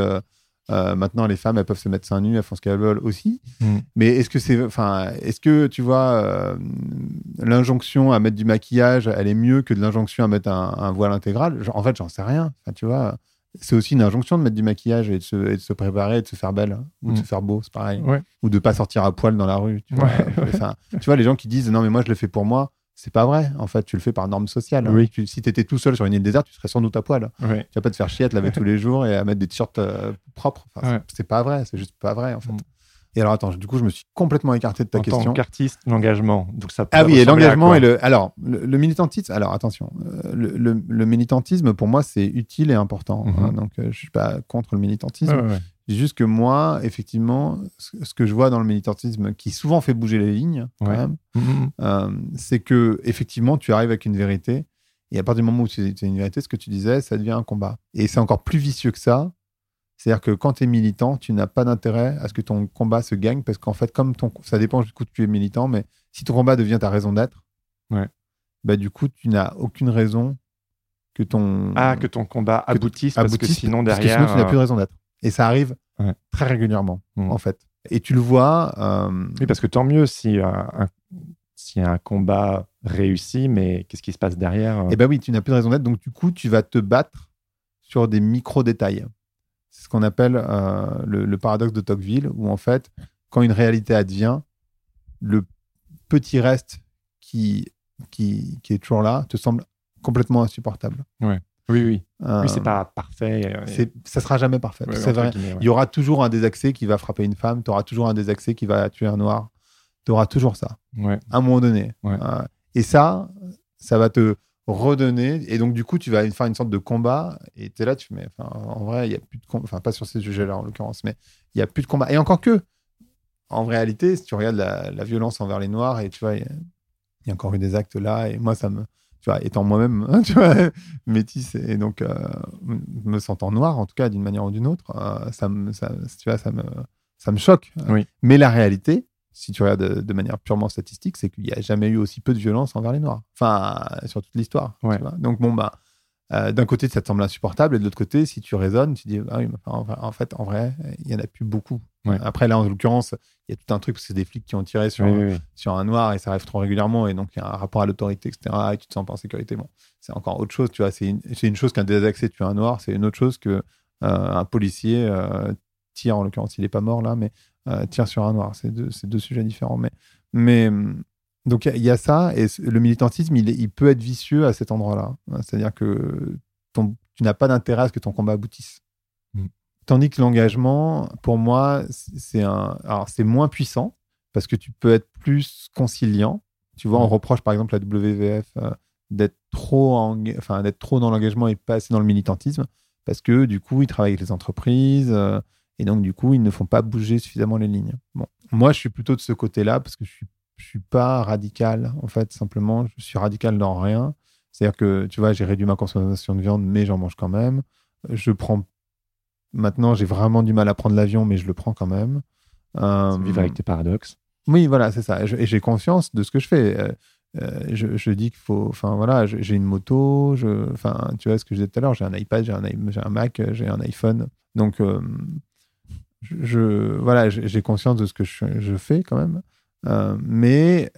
Euh, maintenant, les femmes, elles peuvent se mettre seins nus, elles font ce qu'elles veulent aussi. Mm. Mais est-ce que c'est, enfin, est-ce que tu vois, euh, l'injonction à mettre du maquillage, elle est mieux que de l'injonction à mettre un, un voile intégral? Genre, En fait, j'en sais rien. Enfin, tu vois, c'est aussi une injonction de mettre du maquillage et de se, et de se préparer, et de se faire belle hein, ou de Mm. se faire beau, c'est pareil. Ouais. Ou de pas sortir à poil dans la rue. Tu vois, Ouais, tu vois, les gens qui disent non, mais moi, je le fais pour moi. C'est pas vrai. En fait, tu le fais par norme sociale. Oui. Tu- si tu étais tout seul sur une île déserte, tu serais sans doute à poil. Tu vas pas te faire chier à te laver tous les jours et à mettre des t-shirts euh, propres. Enfin, c'est- Ouais. C'est pas vrai. C'est juste pas vrai, en fait. Mm. Et alors, attends, du coup, je me suis complètement écarté de ta En question. tant qu'artiste, l'engagement. Donc ça peut Ah oui, et l'engagement et le. Alors, le, le militantisme. Alors, attention. euh, le, le- le militantisme, pour moi, c'est utile et important. Mhm. hein, donc, euh, je suis pas contre le militantisme. Ouais, juste que moi, effectivement, ce, que je vois dans le militantisme, qui souvent fait bouger les lignes, Ouais. même, Mhm. euh, c'est que effectivement, tu arrives avec une vérité. Et à partir du moment où c'est c'est une vérité, ce que tu disais, ça devient un combat. Et c'est encore plus vicieux que ça. C'est-à-dire que quand tu es militant, tu n'as pas d'intérêt à ce que ton combat se gagne, parce qu'en fait, comme ton, ça dépend du coup que tu es militant, mais si ton combat devient ta raison d'être, Ouais. bah, du coup, tu n'as aucune raison que ton. Ah, que ton combat aboutisse, parce que sinon parce que derrière. sinon, tu n'as plus de raison d'être. Et ça arrive Ouais. très régulièrement, Mm. en fait. Et tu le vois. euh, Oui, parce que tant mieux si euh, un, si un combat réussit, mais qu'est-ce qui se passe derrière euh, Eh ben oui, tu n'as plus de raison d'être. Donc, du coup, tu vas te battre sur des micro-détails. C'est ce qu'on appelle euh, le, le paradoxe de Tocqueville, où en fait, quand une réalité advient, le petit reste qui, qui, qui est toujours là te semble complètement insupportable. Oui, oui. Euh, Oui, c'est pas parfait. euh, ça sera jamais parfait. ouais, C'est vrai. ouais. Il y aura toujours un désaxé qui va frapper une femme, tu auras toujours un désaxé qui va tuer un noir. Tu auras toujours ça Ouais. à un moment donné. Euh, et ça, ça va te redonner. Et donc, du coup, tu vas faire une sorte de combat. Et tu es là, tu enfin, en vrai, il n'y a plus de combat. Enfin, pas sur ces sujets-là, en l'occurrence, mais il n'y a plus de combat. Et encore que, en réalité, si tu regardes la, la violence envers les Noirs, et tu vois, il y, y a encore eu des actes là. Et moi, ça me. Tu vois, étant moi-même, hein, tu vois, métis et donc euh, me sentant noir, en tout cas, d'une manière ou d'une autre, euh, ça me, ça, tu vois, ça me, ça me choque. Oui. Mais la réalité, si tu regardes de, de manière purement statistique, c'est qu'il n'y a jamais eu aussi peu de violence envers les Noirs. Enfin, sur toute l'histoire. Ouais. Donc, bon, bah, euh, d'un côté, ça te semble insupportable, et de l'autre côté, si tu raisonnes, tu dis, ah oui, en, en fait, en vrai, il n'y en a plus beaucoup. Ouais. Après, là, en l'occurrence, il y a tout un truc, parce que c'est des flics qui ont tiré sur, Oui, oui, oui. sur un noir, et ça arrive trop régulièrement, et donc il y a un rapport à l'autorité, etc., et tu te sens pas en sécurité. Bon, c'est encore autre chose, tu vois. C'est une, une chose qu'un désaxé tue un noir, c'est une autre chose que euh, un policier euh, tire, en l'occurrence, il n'est pas mort là, mais euh, tire sur un noir. C'est deux, deux sujets différents. Mais, mais hum, donc il y a- il y, a ça, et le militantisme, il, est- il peut être vicieux à cet endroit-là. C'est-à-dire que ton, tu n'as pas d'intérêt à ce que ton combat aboutisse. Mm. Tandis que l'engagement, pour moi, c'est un, alors c'est moins puissant parce que tu peux être plus conciliant. Tu vois, on reproche par exemple à WVF euh, d'être trop, enfin d'être trop dans l'engagement et pas assez dans le militantisme parce que du coup, ils travaillent avec les entreprises euh, et donc du coup, ils ne font pas bouger suffisamment les lignes. Bon, moi, je suis plutôt de ce côté-là parce que je suis, je suis pas radical en fait. Simplement, je suis radical dans rien. C'est-à-dire que tu vois, j'ai réduit ma consommation de viande, mais j'en mange quand même. Je prends maintenant, j'ai vraiment du mal à prendre l'avion, mais je le prends quand même. Euh, Vivre avec tes paradoxes. oui, voilà, c'est ça. Et j'ai conscience de ce que je fais. Euh, euh, je, je dis qu'il faut. Enfin, voilà, j'ai une moto. Je, enfin, tu vois ce que je disais tout à l'heure. J'ai un iPad, j'ai un, Mac, j'ai un iPhone. Donc, euh, je, je- voilà, j'ai conscience de ce que je, je fais quand même. Mais.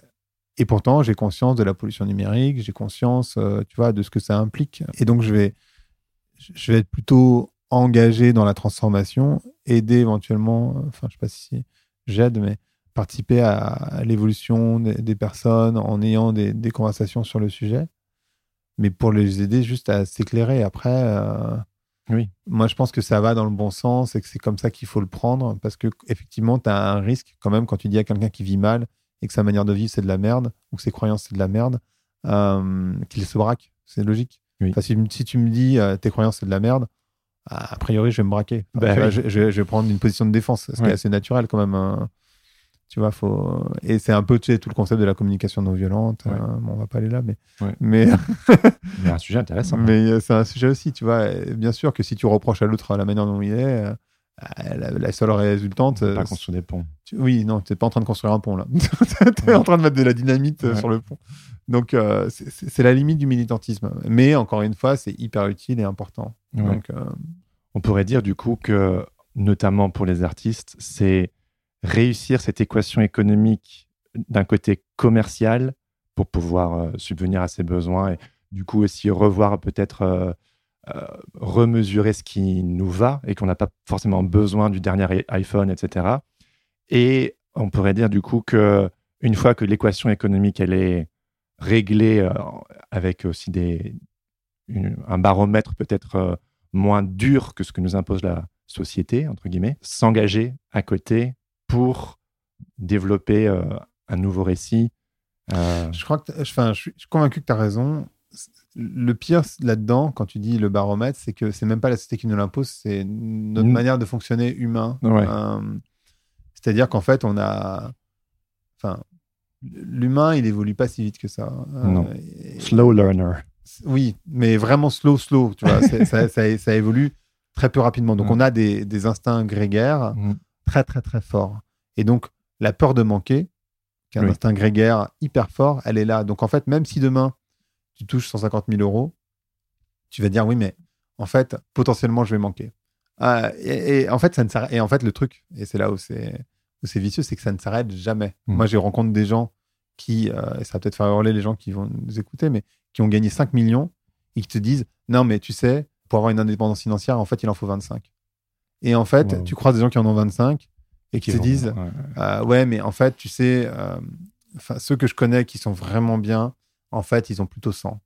Et pourtant, j'ai conscience de la pollution numérique, j'ai conscience, tu vois, de ce que ça implique. Et donc, je vais, je vais être plutôt engagé dans la transformation, aider éventuellement, enfin, je sais pas si j'aide, mais participer à, à l'évolution des, des personnes en ayant des, des conversations sur le sujet, mais pour les aider juste à s'éclairer. Après, euh, Oui. moi, je pense que ça va dans le bon sens et que c'est comme ça qu'il faut le prendre parce que effectivement, tu as un risque quand même quand tu dis à quelqu'un qui vit mal et que sa manière de vivre c'est de la merde ou que ses croyances c'est de la merde, euh, qu'il se braque. C'est logique. Oui. Enfin, si, si tu me dis euh, tes croyances c'est de la merde, a priori je vais me braquer. Enfin, Bah tu vois, oui. je, je- je vais prendre une position de défense, ce qui est assez naturel quand même. hein. Tu vois, faut et c'est un peu tu sais, tout le concept de la communication non violente. Ouais. hein. Bon, on va pas aller là, mais Ouais. mais Mais un sujet intéressant. mais euh, c'est un sujet aussi. Tu vois, bien sûr que si tu reproches à l'autre la manière dont il est. euh, la, la seule résultante, On peut euh, pas construire des ponts. tu- Oui, non, tu n'es pas en train de construire un pont là. tu es en train de mettre de la dynamite euh, Ouais. sur le pont. Donc, euh, c'est- la limite du militantisme. Mais encore une fois, c'est hyper utile et important. Ouais. Donc, euh, On pourrait dire du coup que, notamment pour les artistes, c'est réussir cette équation économique d'un côté commercial pour pouvoir euh, subvenir à ses besoins et du coup aussi revoir peut-être euh, remesurer ce qui nous va et qu'on n'a pas forcément besoin du dernier iPhone, etc. Et on pourrait dire du coup que une fois que l'équation économique elle est réglée euh, avec aussi des, un baromètre peut-être euh, moins dur que ce que nous impose la société, entre guillemets, s'engager à côté pour développer un nouveau récit. je crois que, je suis convaincu que tu as raison. Le pire là-dedans, quand tu dis le baromètre, c'est que c'est même pas la société qui nous l'impose, c'est notre Mm. manière de fonctionner humain. Ouais. Euh, C'est-à-dire qu'en fait, on a. Enfin, l'humain, il évolue pas si vite que ça. Euh, Non. et- slow learner. Oui, mais vraiment slow, slow. Tu vois, ça, ça- ça évolue très peu rapidement. Donc, Mm. on a des, des instincts grégaires Mm. très, très, très forts. Et donc, la peur de manquer, qui est un Oui. instinct grégaire hyper fort, elle est là. Donc, en fait, même si demain, tu touches 150 000 euros, tu vas dire oui, mais en fait, potentiellement, je vais manquer. Ah, et, et en fait, ça ne s'arrête- et en fait, le truc, et c'est là où c'est où c'est vicieux, c'est que ça ne s'arrête jamais. Mm. Moi, j'ai rencontré des gens qui, euh, et ça va peut-être faire hurler les gens qui vont nous écouter, mais qui ont gagné 5 millions et qui te disent non, mais tu sais, pour avoir une indépendance financière, en fait, il en faut 25. Et en fait, Wow. tu croises des gens qui en ont 25 et qui vont- disent ouais. euh, ouais, mais en fait, tu sais, euh, ceux que je connais qui sont vraiment bien, en fait, ils ont plutôt 100.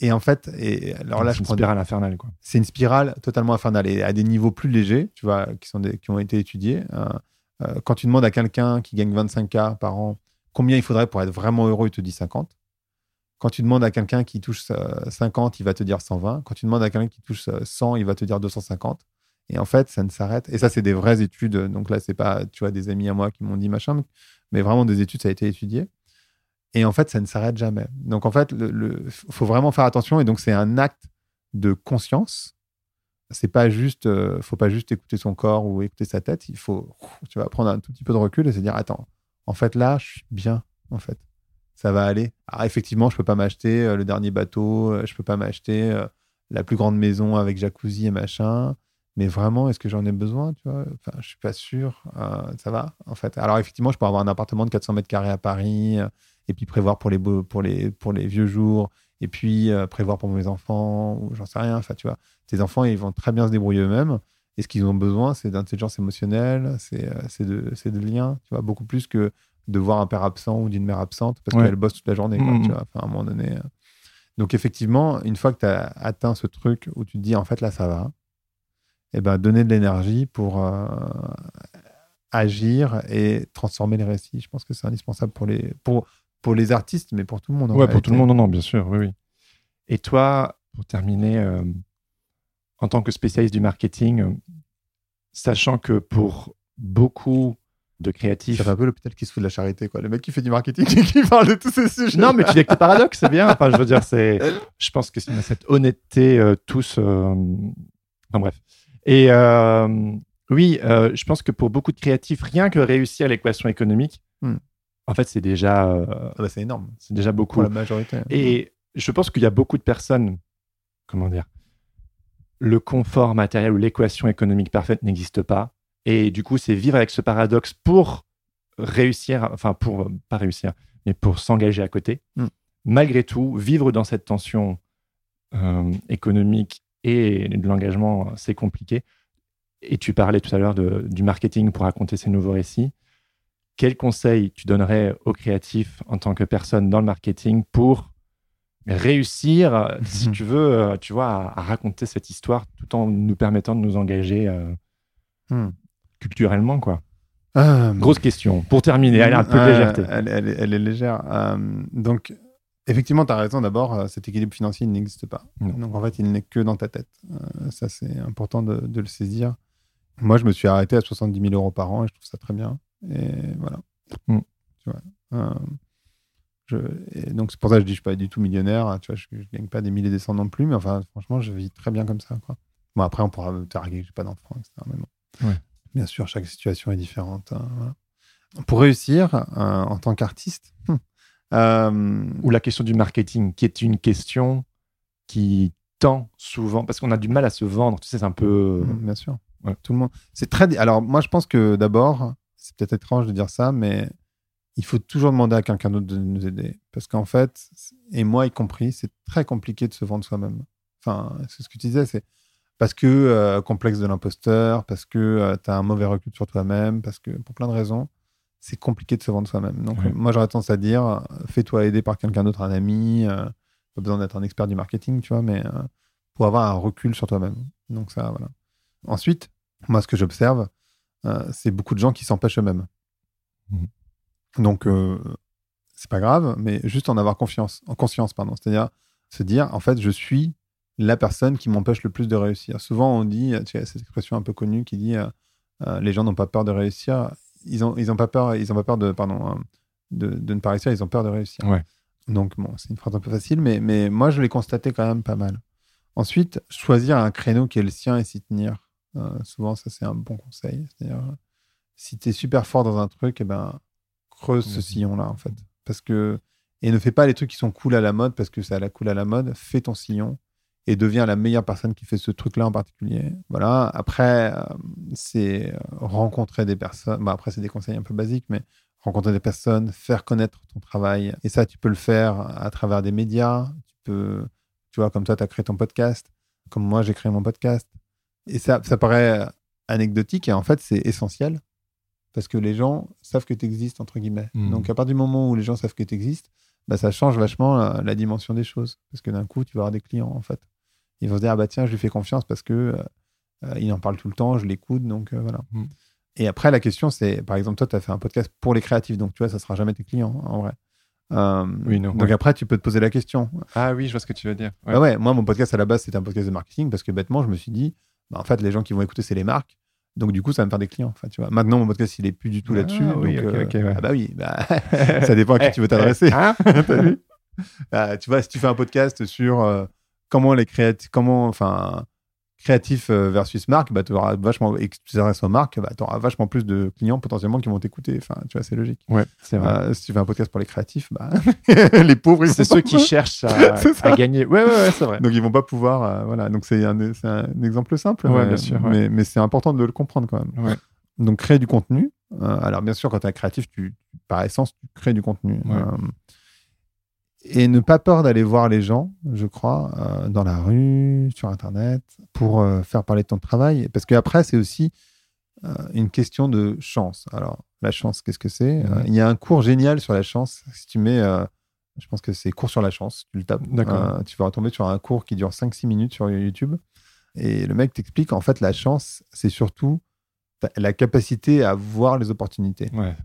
Et en fait, et alors là, C'est je une prends spirale infernale. Quoi. c'est une spirale totalement infernale et à des niveaux plus légers, tu vois, qui, sont des- qui ont été étudiés. euh, euh, quand tu demandes à quelqu'un qui gagne 25K par an combien il faudrait pour être vraiment heureux, il te dit 50. Quand tu demandes à quelqu'un qui touche euh, 50, il va te dire 120. Quand tu demandes à quelqu'un qui touche euh, 100, il va te dire 250. Et en fait, ça ne s'arrête. Et ça, c'est des vraies études. Donc là, c'est pas, tu vois, des amis à moi qui m'ont dit machin, mais vraiment des études, ça a été étudié. Et en fait, ça ne s'arrête jamais. Donc en fait, il faut vraiment faire attention. Et donc, c'est un acte de conscience. C'est pas juste, euh, faut pas juste écouter son corps ou écouter sa tête. Il faut, tu vas prendre un tout petit peu de recul et se dire, attends, en fait là, je suis bien. En fait, ça va aller. Alors effectivement, je peux pas m'acheter euh, le dernier bateau, euh, je peux pas m'acheter euh, la plus grande maison avec jacuzzi et machin. Mais vraiment, est-ce que j'en ai besoin tu vois? Je suis pas sûr. Ça va, en fait. Alors effectivement, je peux avoir un appartement de 400 mètres carrés à Paris et puis prévoir pour les, beaux, pour les, pour les vieux jours et puis euh, prévoir pour mes enfants ou j'en sais rien. Enfin, tu vois, tes enfants, ils vont très bien se débrouiller eux-mêmes. Et ce qu'ils ont besoin, c'est d'intelligence émotionnelle, c'est euh, de, de liens, tu vois, beaucoup plus que de voir un père absent ou d'une mère absente parce Ouais. qu'elle bosse toute la journée, quoi, tu vois, enfin, à un moment donné. euh. Donc, effectivement, une fois que tu as atteint ce truc où tu te dis, en fait, là, ça va, et ben, donner de l'énergie pour euh, agir et transformer les récits. Je pense que c'est indispensable pour les, pour, pour les artistes, mais pour tout le monde. Ouais, pour tout le monde, non, non, bien sûr, oui, oui. Et toi, pour terminer, euh, en tant que spécialiste du marketing, euh, sachant que pour beaucoup de créatifs. Ça fait un peu l'hôpital qui se fout de la charité, quoi. Le mec qui fait du marketing et qui parle de tous ces sujets. Non, mais tu dis avec tes paradoxes, c'est bien. Enfin, je veux dire, c'est. Je pense que c'est cette honnêteté euh, tous. Enfin bref. Et oui, je pense que pour beaucoup de créatifs, rien que réussir l'équation économique, Hmm. En fait, c'est déjà, euh, Ah bah, c'est énorme c'est déjà beaucoup. pour la majorité. Et je pense qu'il y a beaucoup de personnes, comment dire, le confort matériel ou l'équation économique parfaite n'existe pas. Et du coup, c'est vivre avec ce paradoxe pour réussir, enfin pour pas réussir, mais pour s'engager à côté. Mm. Malgré tout, vivre dans cette tension euh, économique et de l'engagement, c'est compliqué. Et tu parlais tout à l'heure du marketing pour raconter ces nouveaux récits. Quel conseil tu donnerais aux créatifs en tant que personne dans le marketing pour réussir, si tu veux, euh, tu vois, à, à raconter cette histoire tout en nous permettant de nous engager euh, Hmm. culturellement, quoi? Euh, Grosse question. Pour terminer, elle a un peu de légèreté. Elle, elle est- elle est légère. Euh, donc, effectivement, tu as raison. D'abord, cet équilibre financier, il n'existe pas. Non. Donc, en fait, il n'est que dans ta tête. Ça, c'est important de, de le saisir. Moi, je me suis arrêté à 70 000 euros par an et je trouve ça très bien. Et voilà. Mm. Tu vois. Euh, je, et donc, c'est pour ça que je dis que je suis pas du tout millionnaire. Tu vois, je, je gagne pas des milliers et des cents non plus. Mais enfin, franchement, je vis très bien comme ça. Quoi. Bon, après, on pourra me targuer que j'ai pas d'enfant, etc. Mais bon. Ouais. Bien sûr, chaque situation est différente. hein, voilà. Pour réussir euh, en tant qu'artiste, hum, euh, Ou la question du marketing, qui est une question qui tend souvent, parce qu'on a du mal à se vendre, tu sais, c'est un peu... Bien sûr. Ouais. Tout le monde. C'est très. Alors, moi, je pense que d'abord, c'est peut-être étrange de dire ça, mais il faut toujours demander à quelqu'un d'autre de nous aider. Parce qu'en fait, et moi y compris, c'est très compliqué de se vendre soi-même. Enfin, c'est ce que tu disais, c'est parce que euh, complexe de l'imposteur, parce que tu as un mauvais recul sur toi-même, parce que pour plein de raisons, c'est compliqué de se vendre soi-même. Donc, euh, moi, j'aurais tendance à dire, euh, fais-toi aider par quelqu'un d'autre, un ami, euh, pas besoin d'être un expert du marketing, tu vois, mais euh, pour avoir un recul sur toi-même. Donc, ça, voilà. Ensuite, moi, ce que j'observe, euh, c'est beaucoup de gens qui s'empêchent eux-mêmes. Mhm. Donc, euh, c'est pas grave, mais juste en avoir confiance, en conscience, pardon. C'est-à-dire se dire, en fait, je suis la personne qui m'empêche le plus de réussir. Souvent, on dit, tu sais, cette expression un peu connue qui dit, euh, euh, les gens n'ont pas peur de réussir. Ils ont, ils ont pas peur, ils ont pas peur de, pardon, euh, de, de ne pas réussir. Ils ont peur de réussir. Ouais. Donc, bon, c'est une phrase un peu facile, mais, mais moi, je l'ai constaté quand même pas mal. Ensuite, choisir un créneau qui est le sien et s'y tenir. Euh, souvent, ça, c'est un bon conseil. C'est-à-dire, si tu es super fort dans un truc, eh ben, creuse ce Mhm. sillon-là, en fait. Parce que, et ne fais pas les trucs qui sont cool à la mode parce que ça la cool à la mode. Fais ton sillon et deviens la meilleure personne qui fait ce truc-là en particulier. Voilà. Après, euh, c'est euh, rencontrer des personnes. Bah, après, c'est des conseils un peu basiques, mais rencontrer des personnes, faire connaître ton travail. Et ça, tu peux le faire à travers des médias. Tu peux, tu vois, comme toi, tu as créé ton podcast. Comme moi, j'ai créé mon podcast. Et ça, ça paraît anecdotique et en fait, c'est essentiel parce que les gens savent que tu existes, entre guillemets. Mhm. Donc, à partir du moment où les gens savent que tu existes, bah, ça change vachement la, la dimension des choses. Parce que d'un coup, tu vas avoir des clients, en fait. Ils vont se dire, ah bah tiens, je lui fais confiance parce que euh, euh, il en parle tout le temps, je l'écoute, donc euh, voilà. Mhm. Et après, la question, c'est, par exemple, toi, tu as fait un podcast pour les créatifs, donc tu vois, ça sera jamais tes clients, en vrai. Euh, Oui, non, donc ouais. après, tu peux te poser la question. Ah oui, je vois ce que tu veux dire. Ouais. Ouais. ouais, moi, mon podcast à la base, c'était un podcast de marketing parce que bêtement, je me suis dit, bah, en fait, les gens qui vont écouter, c'est les marques. Donc, du coup, ça va me faire des clients. Enfin, tu vois. Maintenant, mon podcast, il est plus du tout Ah, là-dessus. oui, donc, ok, euh, ouais. Ah, bah oui, bah, ça dépend à qui Eh, tu veux t'adresser. eh, hein T'as vu? Ah, tu vois, si tu fais un podcast sur euh, comment les créatifs, comment, enfin, créatif euh, versus marque, bah, tu auras vachement, et que tu t'adresses aux marques, bah, tu auras vachement plus de clients potentiellement qui vont t'écouter. Enfin, tu vois, c'est logique. Ouais, c'est vrai. Euh, si tu fais un podcast pour les créatifs, bah, les pauvres, ils c'est ceux qui cherchent à, gagner. Ouais, ouais, ouais, c'est vrai. donc ils vont pas pouvoir. euh, voilà. Donc c'est un, c'est un exemple simple. Ouais, mais, bien sûr, ouais. Mais, mais c'est important de le comprendre quand même. Ouais. Donc créer du contenu. Euh, alors bien sûr, quand tu es créatif, tu, par essence, tu crées du contenu. Et ne pas peur d'aller voir les gens, je crois, euh, dans la rue, sur Internet, pour euh, faire parler de ton travail. Parce qu'après, c'est aussi euh, une question de chance. Alors, la chance, qu'est-ce que c'est? Ouais. Il y a un cours génial sur la chance. Si tu mets, je pense que c'est cours sur la chance, tu le tapes. D'accord. Tu vas retomber sur un cours qui dure 5-6 minutes sur YouTube. Et le mec t'explique, en fait, la chance, c'est surtout la capacité à voir les opportunités. Ouais.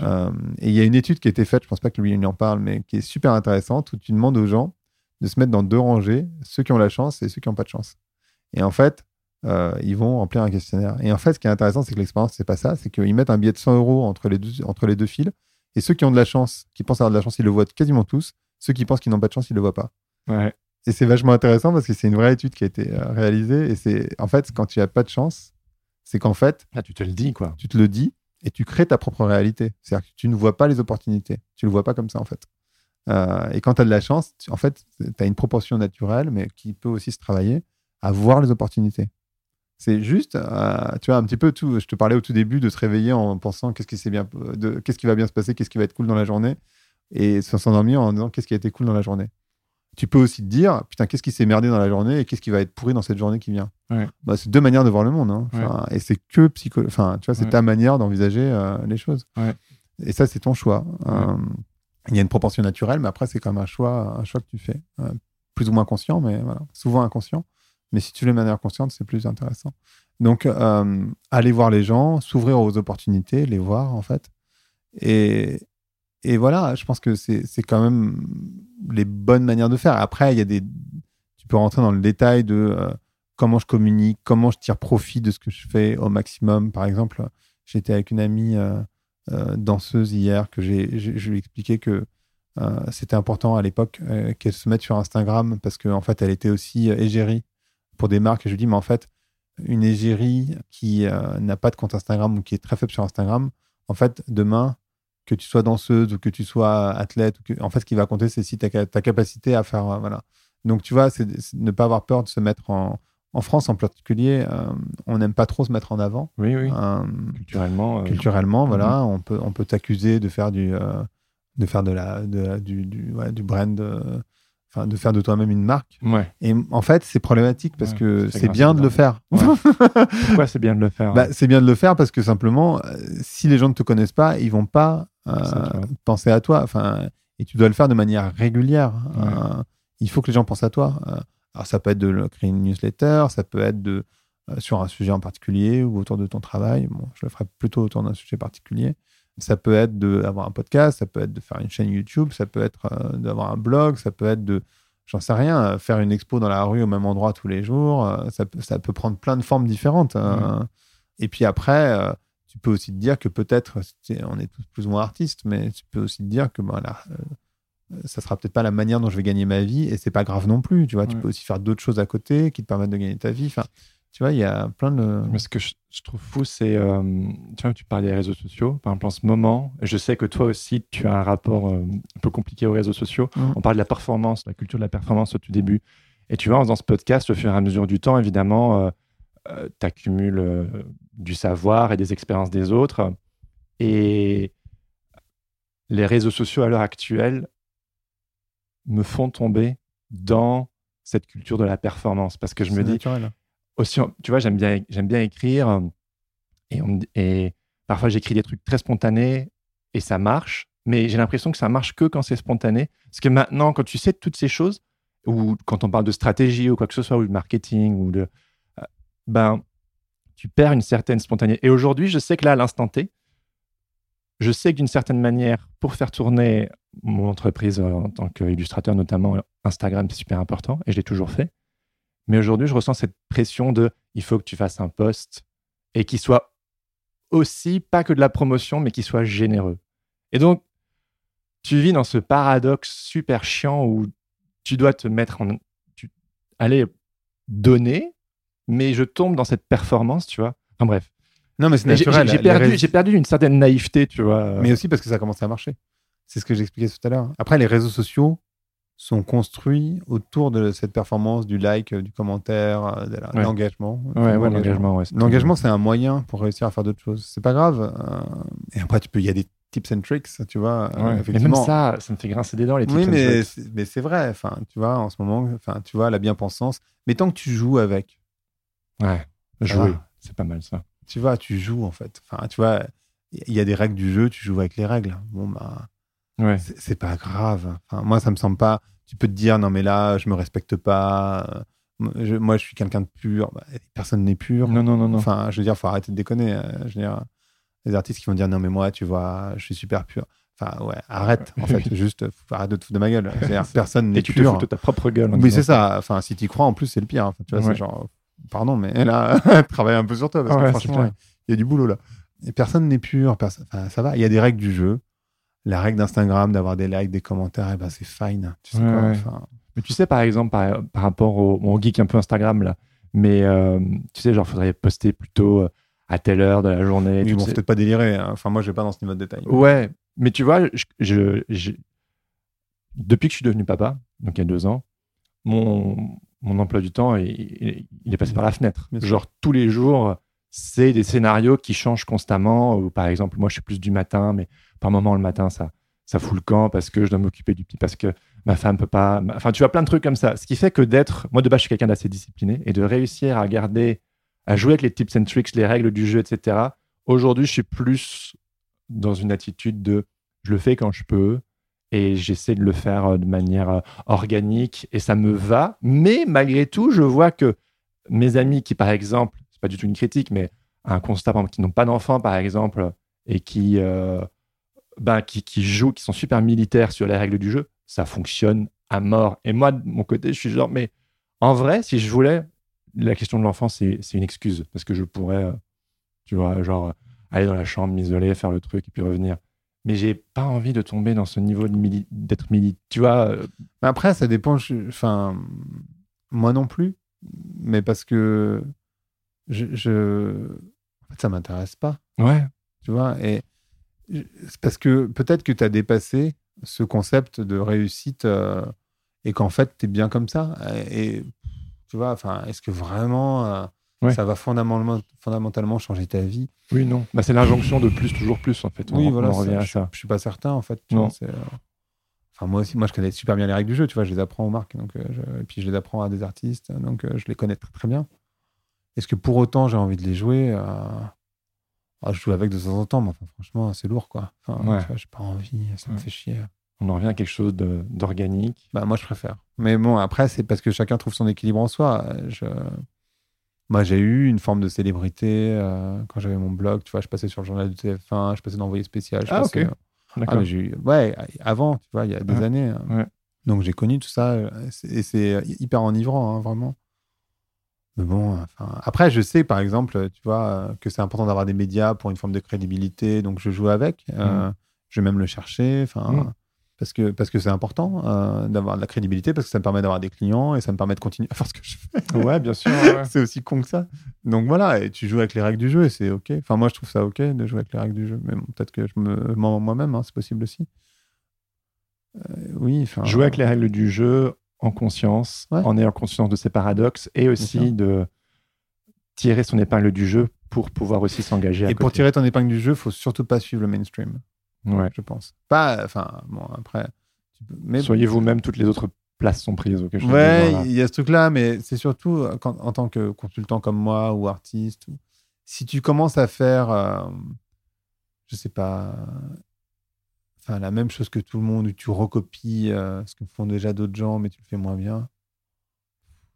Euh, et il y a une étude qui a été faite, je pense pas que lui il en parle, mais qui est super intéressante, où tu demandes aux gens de se mettre dans deux rangées, ceux qui ont la chance et ceux qui n'ont pas de chance. Et en fait, euh, ils vont remplir un questionnaire. Et en fait, ce qui est intéressant, c'est que l'expérience, c'est pas ça, c'est qu'ils mettent un billet de 100 euros entre les, deux, entre les deux fils, et ceux qui ont de la chance, qui pensent avoir de la chance, ils le voient quasiment tous, ceux qui pensent qu'ils n'ont pas de chance, ils le voient pas. Ouais. Et c'est vachement intéressant parce que c'est une vraie étude qui a été euh, réalisée, et c'est en fait, quand tu as pas de chance, c'est qu'en fait, Là, tu te le dis, quoi. tu te le dis et tu crées ta propre réalité. C'est-à-dire que tu ne vois pas les opportunités. Tu ne le vois pas comme ça, en fait. Euh, et quand tu as de la chance, tu- en fait, tu as une proportion naturelle, mais qui peut aussi se travailler, à voir les opportunités. C'est juste, euh, tu vois, un petit peu tout. Je te parlais au tout début de se réveiller en pensant qu'est-ce qui, bien, qu'est-ce qui va bien se passer, qu'est-ce qui va être cool dans la journée, et se s'endormir en disant qu'est-ce qui a été cool dans la journée. Tu peux aussi te dire, putain, qu'est-ce qui s'est merdé dans la journée et qu'est-ce qui va être pourri dans cette journée qui vient. Ouais. Bah, c'est deux manières de voir le monde. hein. Enfin, Et c'est que psycho... Enfin, tu vois, c'est Ouais. ta manière d'envisager euh, les choses. Et ça, c'est ton choix. Euh, Il y a une proportion naturelle, mais après, c'est quand même un choix, un choix que tu fais. Euh, plus ou moins conscient, mais voilà. Souvent inconscient. Mais si tu le fais de manière consciente, c'est plus intéressant. Donc, aller voir les gens, s'ouvrir aux opportunités, les voir, en fait. Et, et voilà, je pense que c'est quand même les bonnes manières de faire. Après, il y a des, tu peux rentrer dans le détail de euh, comment je communique, comment je tire profit de ce que je fais au maximum. Par exemple, j'étais avec une amie euh, euh, danseuse hier que j'ai, je lui ai expliqué que c'était important à l'époque qu'elle se mette sur Instagram parce qu'en en fait, elle était aussi égérie pour des marques. Et je lui dis, mais en fait, une égérie qui n'a pas de compte Instagram ou qui est très faible sur Instagram, en fait, demain, que tu sois danseuse ou que tu sois athlète, ou que, en fait, ce qui va compter, c'est si ta, ta capacité à faire. voilà. Donc, tu vois, c'est ne pas avoir peur de se mettre en, en France en particulier, euh, on n'aime pas trop se mettre en avant. Oui, oui. Euh, culturellement. Euh, culturellement, voilà. Mhm. On peut, on peut t'accuser de faire du, de faire de la, de, du, du, du, brand, enfin, de faire de toi-même une marque. Ouais. Et en fait, c'est problématique parce que c'est bien de le faire. Pourquoi c'est bien de le faire bah, C'est bien de le faire parce que simplement, si les gens ne te connaissent pas, ils vont pas penser à toi. Enfin, et tu dois le faire de manière régulière. il faut que les gens pensent à toi. Alors, ça peut être de créer une newsletter, ça peut être de, euh, sur un sujet en particulier ou autour de ton travail. Bon, je le ferai plutôt autour d'un sujet particulier. Ça peut être d'avoir un podcast, ça peut être de faire une chaîne YouTube, ça peut être euh, d'avoir un blog, ça peut être de, j'en sais rien, euh, faire une expo dans la rue au même endroit tous les jours. ça, peut, ça peut prendre plein de formes différentes. Hein. Et puis après, tu peux aussi te dire que peut-être, on est tous plus ou moins artistes, mais tu peux aussi te dire que voilà, ça sera peut-être pas la manière dont je vais gagner ma vie et c'est pas grave non plus. Tu vois, tu peux aussi faire d'autres choses à côté qui te permettent de gagner ta vie. Enfin, tu vois, il y a plein de. Mais ce que je, trouve fou, c'est. Euh, tu vois, tu parlais des réseaux sociaux. Par exemple, en ce moment, je sais que toi aussi, tu as un rapport euh, un peu compliqué aux réseaux sociaux. Mmh. On parle de la performance, la culture de la performance au tout début. Et tu vois, dans ce podcast, au fur et à mesure du temps, évidemment, euh, tu accumules du savoir et des expériences des autres. Et les réseaux sociaux à l'heure actuelle me font tomber dans cette culture de la performance. Parce que je me dis aussi tu vois j'aime bien j'aime bien écrire et, et parfois j'écris des trucs très spontanés et ça marche mais j'ai l'impression que ça marche que quand c'est spontané. Parce que maintenant quand tu sais toutes ces choses ou quand on parle de stratégie ou quoi que ce soit ou de marketing ou de euh, ben tu perds une certaine spontanéité et aujourd'hui je sais que là à l'instant T je sais que d'une certaine manière, pour faire tourner mon entreprise en tant qu'illustrateur, notamment Instagram, c'est super important et je l'ai toujours fait. Mais aujourd'hui, je ressens cette pression de il faut que tu fasses un post et qu'il soit aussi pas que de la promotion, mais qu'il soit généreux. Et donc, tu vis dans ce paradoxe super chiant où tu dois te mettre en. Tu, aller donner, mais je tombe dans cette performance, tu vois. Enfin bref. Non, mais c'est naturel. J'ai perdu, perdu, une certaine naïveté, tu vois. Mais aussi parce que ça a commencé à marcher. C'est ce que j'expliquais tout à l'heure. Après, les réseaux sociaux sont construits autour de cette performance, du like, du commentaire, euh, de l'engagement. Ouais, ouais, l'engagement. L'engagement, c'est un moyen pour réussir à faire d'autres choses. C'est pas grave. Euh, et après, tu peux, il y a des tips and tricks, tu vois. Euh, mais même ça, ça me fait grincer des dents les tips oui, mais mais c'est vrai. Enfin, tu vois, en ce moment, enfin, tu vois, la bien-pensance. Mais tant que tu joues avec. Ouais, jouer, c'est pas mal ça tu vois, tu joues en fait. Enfin, tu vois, il y a des règles du jeu, tu joues avec les règles. Bon, bah, ouais. c'est pas grave. Enfin, moi, ça me semble pas. Tu peux te dire, non, mais là, je me respecte pas. moi, je suis quelqu'un de pur. Bah, personne n'est pur. Non, non, non, non. Enfin, je veux dire, faut arrêter de déconner. Euh, je veux dire, les artistes qui vont dire, non, mais moi, tu vois, je suis super pur. Enfin, ouais, arrête, en fait, juste, faut arrêter de te foutre de ma gueule. personne n'est pur. tu te fous de ta propre gueule. Oui, c'est ça. Enfin, si tu crois, en plus, c'est le pire. tu vois, c'est genre, pardon, mais là, travaille un peu sur toi, parce que franchement, il y a du boulot là. Et personne n'est pur, personne... ça va. Il y a des règles du jeu. La règle d'Instagram, d'avoir des likes, des commentaires, eh ben c'est fine. Tu sais Mais tu sais, par exemple, par, rapport au, geek un peu Instagram, là, mais euh, tu sais, genre, faudrait poster plutôt euh, à telle heure de la journée. Oui, bon, peut-être pas délirer. Hein. Enfin, moi, je vais pas dans ce niveau de détail. Ouais, mais tu vois, je, depuis que je suis devenu papa, donc il y a deux ans, mon, mon emploi du temps, il, il est passé par la fenêtre. Genre, tous les jours, c'est des scénarios qui changent constamment. Ou par exemple, moi, je suis plus du matin, mais par moment, le matin, ça, ça fout le camp parce que je dois m'occuper du petit, parce que ma femme peut pas. Enfin, tu vois, plein de trucs comme ça. Ce qui fait que d'être. Moi, de base, je suis quelqu'un d'assez discipliné et de réussir à garder, à jouer avec les tips and tricks, les règles du jeu, etc. Aujourd'hui, je suis plus dans une attitude de je le fais quand je peux et j'essaie de le faire euh, de manière euh, organique et ça me va. Mais malgré tout, je vois que mes amis qui, par exemple, pas du tout une critique, mais un constat, par exemple, qui n'ont pas d'enfants, par exemple, et qui, euh, ben, qui, qui, jouent, qui sont super militaires sur les règles du jeu, ça fonctionne à mort. Et moi, de mon côté, je suis genre, mais en vrai, si je voulais, la question de l'enfant, c'est une excuse. Parce que je pourrais, tu vois, genre, aller dans la chambre, m'isoler, faire le truc et puis revenir. Mais j'ai pas envie de tomber dans ce niveau d'être militaire. Tu vois. Euh, Après, ça dépend. Enfin, moi non plus. Mais parce que je, je... En fait, ça m'intéresse pas. Ouais. Tu vois, et parce que peut-être que tu as dépassé ce concept de réussite euh, et qu'en fait, tu es bien comme ça. Et tu vois, enfin, est-ce que vraiment euh, ça va fondamentalement, fondamentalement changer ta vie Oui, non. Bah, c'est l'injonction de plus, toujours plus, en fait. oui, voilà. revient à ça. Je, suis pas certain, en fait. non. Euh, enfin, moi aussi, moi, je connais super bien les règles du jeu, tu vois, je les apprends aux marques, donc, et puis je les apprends à des artistes, donc je les connais très, très bien. Est-ce que pour autant j'ai envie de les jouer ah, je joue avec de temps en temps, mais enfin, franchement, c'est lourd, quoi. Enfin, ouais. j'ai pas envie, ça me fait chier. On en revient à quelque chose d'organique. Bah, moi, je préfère. Mais bon, après, c'est parce que chacun trouve son équilibre en soi. Je... Moi, j'ai eu une forme de célébrité euh, quand j'avais mon blog. Tu vois, je passais sur le journal du TF1, je passais d'envoyé spécial. Je ah, passais... ok. D'accord. Ah, ouais, avant, tu vois, il y a des années. Hein. Donc, j'ai connu tout ça. Et c'est hyper enivrant, hein, vraiment. Mais bon, enfin, après, je sais, par exemple, tu vois, que c'est important d'avoir des médias pour une forme de crédibilité, donc je joue avec. Euh, mmh. je vais même le chercher, enfin, mmh. Parce que parce que c'est important euh, d'avoir de la crédibilité, parce que ça me permet d'avoir des clients et ça me permet de continuer à faire ce que je fais. Ouais, bien sûr. c'est aussi con que ça. Donc voilà, et tu joues avec les règles du jeu et c'est ok. Enfin, moi, je trouve ça ok de jouer avec les règles du jeu, mais bon, peut-être que je me mens moi-même, hein, c'est possible aussi. Euh, oui. Jouer avec les règles du jeu en conscience, en ayant conscience de ses paradoxes et aussi de tirer son épingle du jeu pour pouvoir aussi s'engager. Et pour tirer ton épingle du jeu, il faut surtout pas suivre le mainstream. Ouais. Je pense. Pas, enfin, bon, après. Mais... Soyez vous-même, toutes les autres places sont prises. Okay, ouais, il y a ce truc-là, mais c'est surtout euh, quand, en tant que consultant comme moi ou artiste, si tu commences à faire, euh, je sais pas, la même chose que tout le monde, où tu recopies euh, ce que font déjà d'autres gens, mais tu le fais moins bien.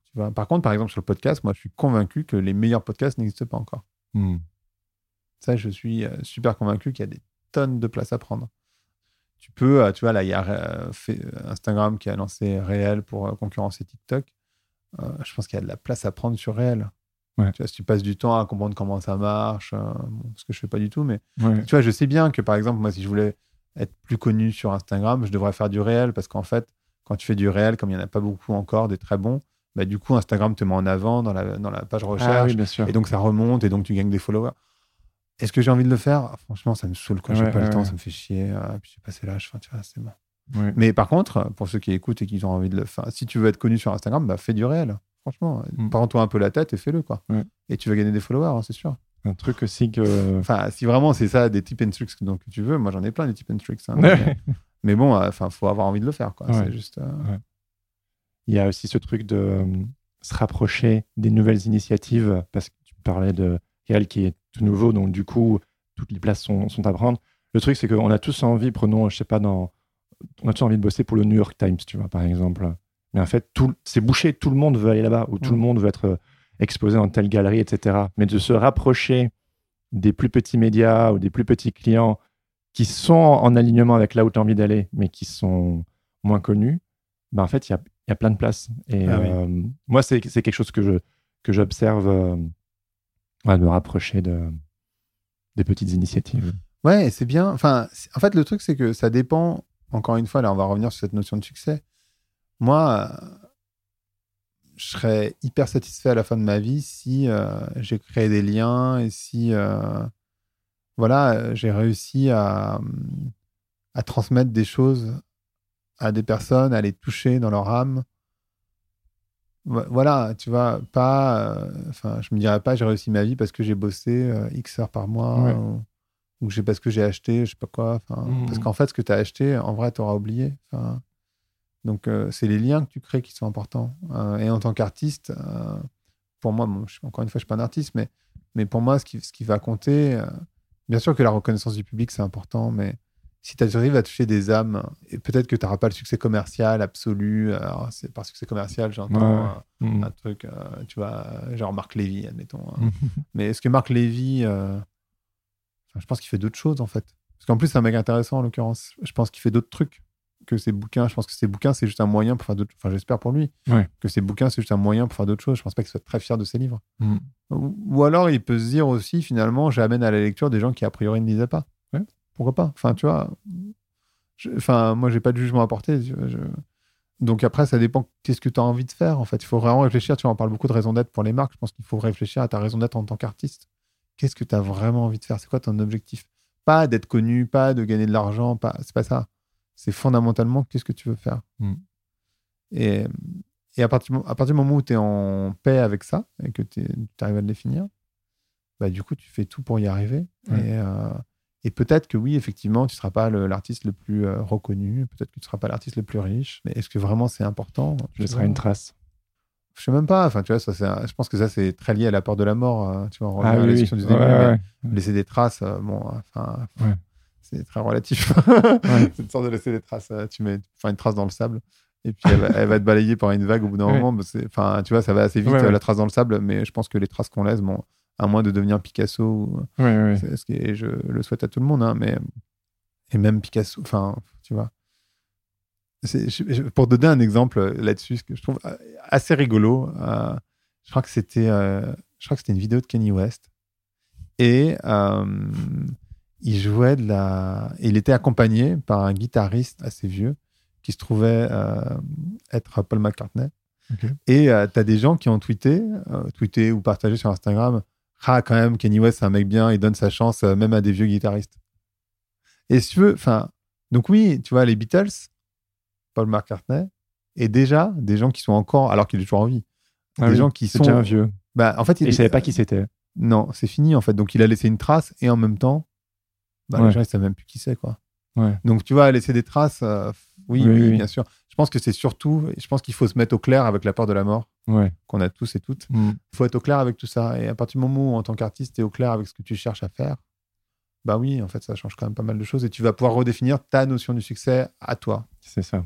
Tu vois Par contre, par exemple, sur le podcast, moi, je suis convaincu que les meilleurs podcasts n'existent pas encore. Hmm. Ça, je suis euh, super convaincu qu'il y a des tonnes de place à prendre. Tu peux, euh, tu vois, là, il y a Instagram qui a lancé Réel pour concurrencer TikTok. je pense qu'il y a de la place à prendre sur Réel. Tu vois, si tu passes du temps à comprendre comment ça marche, ce que je fais pas du tout, mais tu vois, je sais bien que par exemple, moi, si je voulais être plus connu sur Instagram, je devrais faire du réel parce qu'en fait, quand tu fais du réel, comme il n'y en a pas beaucoup encore, des très bons, bah, du coup, Instagram te met en avant dans la, dans la page ah recherche. Et donc, ça remonte et donc tu gagnes des followers. Est-ce que j'ai envie de le faire? Franchement, ça me saoule quand j'ai pas le temps, ça me fait chier. Euh, puis j'ai passé l'âge, enfin, tu vois, c'est bon. Mais par contre, pour ceux qui écoutent et qui ont envie de le faire, si tu veux être connu sur Instagram, bah, fais du réel. Franchement, mm. prends-toi un peu la tête et fais-le. quoi. Et tu vas gagner des followers, hein, c'est sûr. Un truc aussi que. Enfin, si vraiment c'est ça, des tips and tricks donc, que tu veux, moi j'en ai plein des tips and tricks. Hein, mais, bon, euh, enfin, faut avoir envie de le faire. Quoi. C'est juste. Euh, Il y a aussi ce truc de se rapprocher des nouvelles initiatives, parce que tu parlais de Réal qui est tout nouveau, donc du coup, toutes les places sont, sont à prendre. Le truc, c'est qu'on a tous envie, prenons, je sais pas, dans. On a tous envie de bosser pour le New York Times, tu vois, par exemple. Mais en fait, tout, c'est bouché, tout le monde veut aller là-bas, ou tout le monde veut être exposé dans telle galerie, etc. Mais de se rapprocher des plus petits médias ou des plus petits clients qui sont en alignement avec là où tu as envie d'aller, mais qui sont moins connus, ben en fait, il y a, plein de places. Et ah euh, moi, c'est quelque chose que je que j'observe, euh, de me rapprocher de, des petites initiatives. Ouais, c'est bien. Enfin, en fait, le truc, c'est que ça dépend, encore une fois, là, on va revenir sur cette notion de succès. Moi, je serais hyper satisfait à la fin de ma vie si euh, j'ai créé des liens et si euh, voilà, j'ai réussi à, transmettre des choses à des personnes, à les toucher dans leur âme. Voilà, tu vois, pas. Euh, enfin, je me dirais pas, j'ai réussi ma vie parce que j'ai bossé X heures par mois ou, ou parce que j'ai acheté, je sais pas quoi. Mmh. Parce qu'en fait, ce que tu as acheté, en vrai, tu auras oublié. Donc, euh, c'est les liens que tu crées qui sont importants. Euh, et en tant qu'artiste, euh, pour moi, encore une fois, je ne suis pas un artiste, mais, mais pour moi, ce qui, ce qui va compter, bien sûr que la reconnaissance du public, c'est important, mais si tu arrives à toucher des âmes, et peut-être que tu n'auras pas le succès commercial absolu, alors c'est par succès commercial, j'entends un, mmh. truc, tu vois, genre Marc Lévy, admettons. Hein. mais est-ce que Marc Lévy, je pense qu'il fait d'autres choses, en fait. Parce qu'en plus, c'est un mec intéressant, en l'occurrence. Je pense qu'il fait d'autres trucs que ces bouquins, je pense que ces bouquins, c'est juste un moyen pour faire d'autres Enfin, j'espère pour lui Ouais. que ces bouquins, c'est juste un moyen pour faire d'autres choses. Je pense pas qu'il soit très fier de ses livres. Mm. Ou, ou alors, il peut se dire aussi, finalement, j'amène à la lecture des gens qui, a priori, ne lisaient pas. Pourquoi pas? Enfin, tu vois, je- enfin, moi, j'ai pas de jugement à porter. tu vois, je- Donc après, ça dépend qu'est-ce que tu as envie de faire, en fait. Il faut vraiment réfléchir. Tu vois, on parle beaucoup de raison d'être pour les marques. Je pense qu'il faut réfléchir à ta raison d'être en tant qu'artiste. Qu'est-ce que tu as vraiment envie de faire? C'est quoi ton objectif? Pas d'être connu, pas de gagner de l'argent, pas... c'est pas ça. C'est fondamentalement qu'est-ce que tu veux faire? Mm. Et, et à, partir, à partir du moment où tu es en paix avec ça et que tu arrives à le définir, bah, du coup, tu fais tout pour y arriver. Ouais. Et, euh, et peut-être que oui, effectivement, tu ne seras pas l'artiste le plus euh, reconnu, peut-être que tu ne seras pas l'artiste le plus riche, mais est-ce que vraiment c'est important? Je laisserai une trace. Je sais même pas. Enfin, tu vois, ça, un- je pense que ça, c'est très lié à la peur de la mort. euh, tu vois, on revient Ah à la oui, oui. discussion du début, ouais. laisser des traces, euh, bon, enfin, Ouais. c'est très relatif. C'est une sorte de laisser des traces. euh, Tu mets enfin, une trace dans le sable et puis elle va, elle va être balayée par une vague au bout d'un moment. Enfin, tu vois, ça va assez vite euh, la trace dans le sable, mais je pense que les traces qu'on laisse, bon, à moins de devenir Picasso, ou- Ouais, ouais. c'est ce qui est- je le souhaite à tout le monde, hein, mais et même Picasso, enfin, tu vois. Je- pour donner un exemple là-dessus, ce que je trouve euh, assez rigolo, euh, je crois que c'était, euh, je crois que c'était une vidéo de Kanye West et euh, il jouait de la, il était accompagné par un guitariste assez vieux qui se trouvait euh, être Paul McCartney. Et tu as des gens qui ont tweeté, euh, tweeté ou partagé sur Instagram, ah quand même Kanye West c'est un mec bien, il donne sa chance euh, même à des vieux guitaristes. Et si tu veux, enfin, donc oui, tu vois les Beatles, Paul McCartney, et déjà des gens qui sont encore, alors qu'il est toujours en vie, Ah des oui, gens qui sont, déjà un vieux. bah en fait Et il il savait pas qui c'était. non, c'est fini en fait. Donc il a laissé une trace et en même temps, bah, Ouais. les gens ils savent même plus qui c'est quoi. Ouais. Donc tu vois, laisser des traces, euh, oui, Oui, oui, oui. bien sûr. Je pense que c'est surtout, je pense qu'il faut se mettre au clair avec la peur de la mort Ouais. qu'on a tous et toutes. Mm. Il faut être au clair avec tout ça. Et à partir du moment où, en tant qu'artiste, tu es au clair avec ce que tu cherches à faire, bah oui, en fait, ça change quand même pas mal de choses et tu vas pouvoir redéfinir ta notion du succès à toi. C'est ça.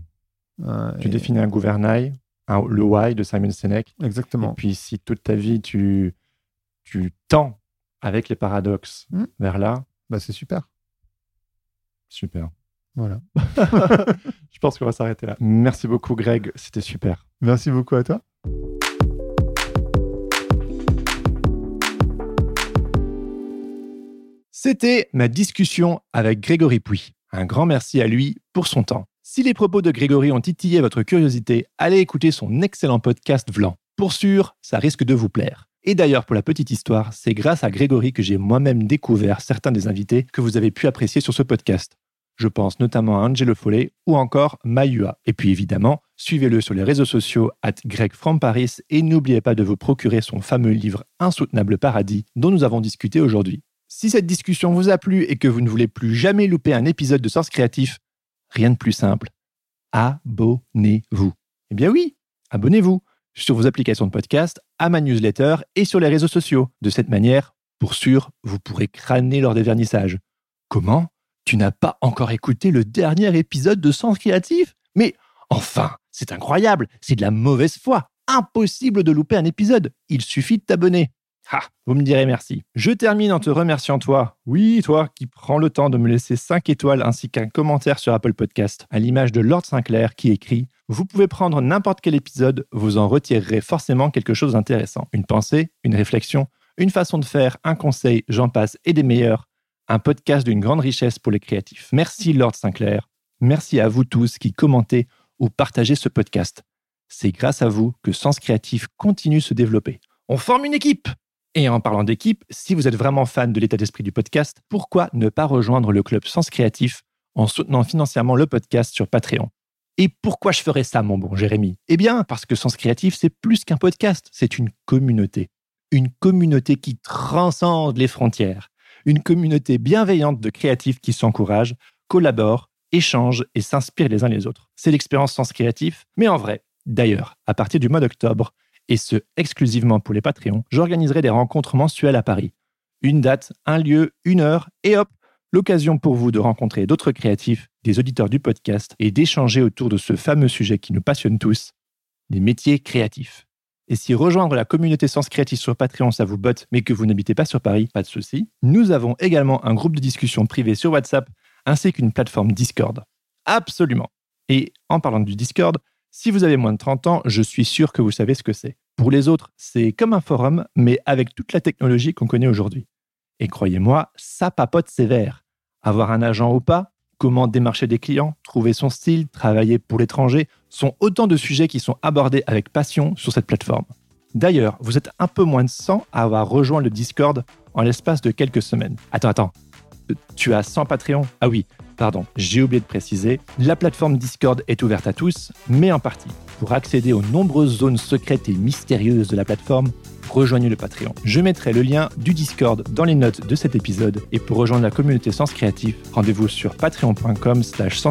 Euh, Tu et- définis un gouvernail, un- le why de Simon Sinek. Exactement. Et puis, si toute ta vie, tu, tu tends avec les paradoxes Mm. vers là, Bah, c'est super. super. Voilà. Je pense qu'on va s'arrêter là. Merci beaucoup, Greg. C'était super. Merci beaucoup à toi. C'était ma discussion avec Grégory Pouy. Un grand merci à lui pour son temps. Si les propos de Grégory ont titillé votre curiosité, allez écouter son excellent podcast Vlan. Pour sûr, ça risque de vous plaire. Et d'ailleurs, pour la petite histoire, c'est grâce à Grégory que j'ai moi-même découvert certains des invités que vous avez pu apprécier sur ce podcast. Je pense notamment à Angelo Follet ou encore Mayua. Et puis évidemment, suivez-le sur les réseaux sociaux at Greg from et n'oubliez pas de vous procurer son fameux livre Insoutenable Paradis dont nous avons discuté aujourd'hui. Si cette discussion vous a plu et que vous ne voulez plus jamais louper un épisode de Sens Créatif, rien de plus simple. Abonnez-vous. Eh bien oui, abonnez-vous sur vos applications de podcast, à ma newsletter et sur les réseaux sociaux. De cette manière, pour sûr, vous pourrez crâner lors des vernissages. Comment? Tu n'as pas encore écouté le dernier épisode de Sens Créatif? Mais enfin, c'est incroyable, c'est de la mauvaise foi. Impossible de louper un épisode. Il suffit de t'abonner. Ah, vous me direz merci. Je termine en te remerciant toi, oui, toi qui prends le temps de me laisser 5 étoiles ainsi qu'un commentaire sur Apple Podcast, à l'image de Lord Sinclair qui écrit Vous pouvez prendre n'importe quel épisode, vous en retirerez forcément quelque chose d'intéressant. Une pensée, une réflexion, une façon de faire, un conseil, j'en passe, et des meilleurs. Un podcast d'une grande richesse pour les créatifs. Merci Lord Sinclair. Merci à vous tous qui commentez ou partagez ce podcast. C'est grâce à vous que Sens Créatif continue de se développer. On forme une équipe et en parlant d'équipe, si vous êtes vraiment fan de l'état d'esprit du podcast, pourquoi ne pas rejoindre le club Sens Créatif en soutenant financièrement le podcast sur Patreon? Et pourquoi je ferais ça, mon bon Jérémy? Eh bien, parce que Sens Créatif, c'est plus qu'un podcast, c'est une communauté. Une communauté qui transcende les frontières. Une communauté bienveillante de créatifs qui s'encouragent, collaborent, échangent et s'inspirent les uns les autres. C'est l'expérience Sens Créatif, mais en vrai. D'ailleurs, à partir du mois d'octobre, et ce exclusivement pour les Patreons, j'organiserai des rencontres mensuelles à Paris. Une date, un lieu, une heure, et hop, l'occasion pour vous de rencontrer d'autres créatifs, des auditeurs du podcast, et d'échanger autour de ce fameux sujet qui nous passionne tous, les métiers créatifs. Et si rejoindre la communauté Sens Créatif sur Patreon, ça vous botte, mais que vous n'habitez pas sur Paris, pas de souci. Nous avons également un groupe de discussion privé sur WhatsApp, ainsi qu'une plateforme Discord. Absolument. Et en parlant du Discord, si vous avez moins de 30 ans, je suis sûr que vous savez ce que c'est. Pour les autres, c'est comme un forum, mais avec toute la technologie qu'on connaît aujourd'hui. Et croyez-moi, ça papote sévère. Avoir un agent ou pas, comment démarcher des clients, trouver son style, travailler pour l'étranger, sont autant de sujets qui sont abordés avec passion sur cette plateforme. D'ailleurs, vous êtes un peu moins de 100 à avoir rejoint le Discord en l'espace de quelques semaines. Attends, attends. Tu as 100 Patreon Ah oui, pardon, j'ai oublié de préciser. La plateforme Discord est ouverte à tous, mais en partie. Pour accéder aux nombreuses zones secrètes et mystérieuses de la plateforme, rejoignez le Patreon. Je mettrai le lien du Discord dans les notes de cet épisode. Et pour rejoindre la communauté Sens Créatif, rendez-vous sur patreon.com slash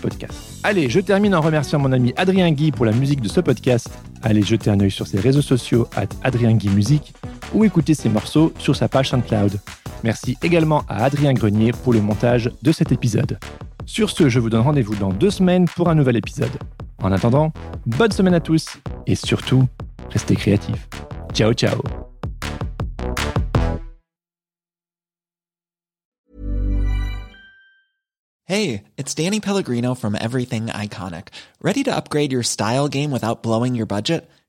podcast. Allez, je termine en remerciant mon ami Adrien Guy pour la musique de ce podcast. Allez jeter un œil sur ses réseaux sociaux à Adrien Guy Musique ou écouter ses morceaux sur sa page SoundCloud. Merci également à Adrien Grenier pour le montage de cet épisode. Sur ce, je vous donne rendez-vous dans deux semaines pour un nouvel épisode. En attendant, bonne semaine à tous et surtout, restez créatifs. Ciao ciao Hey, it's Danny Pellegrino from Everything Iconic. Ready to upgrade your style game without blowing your budget?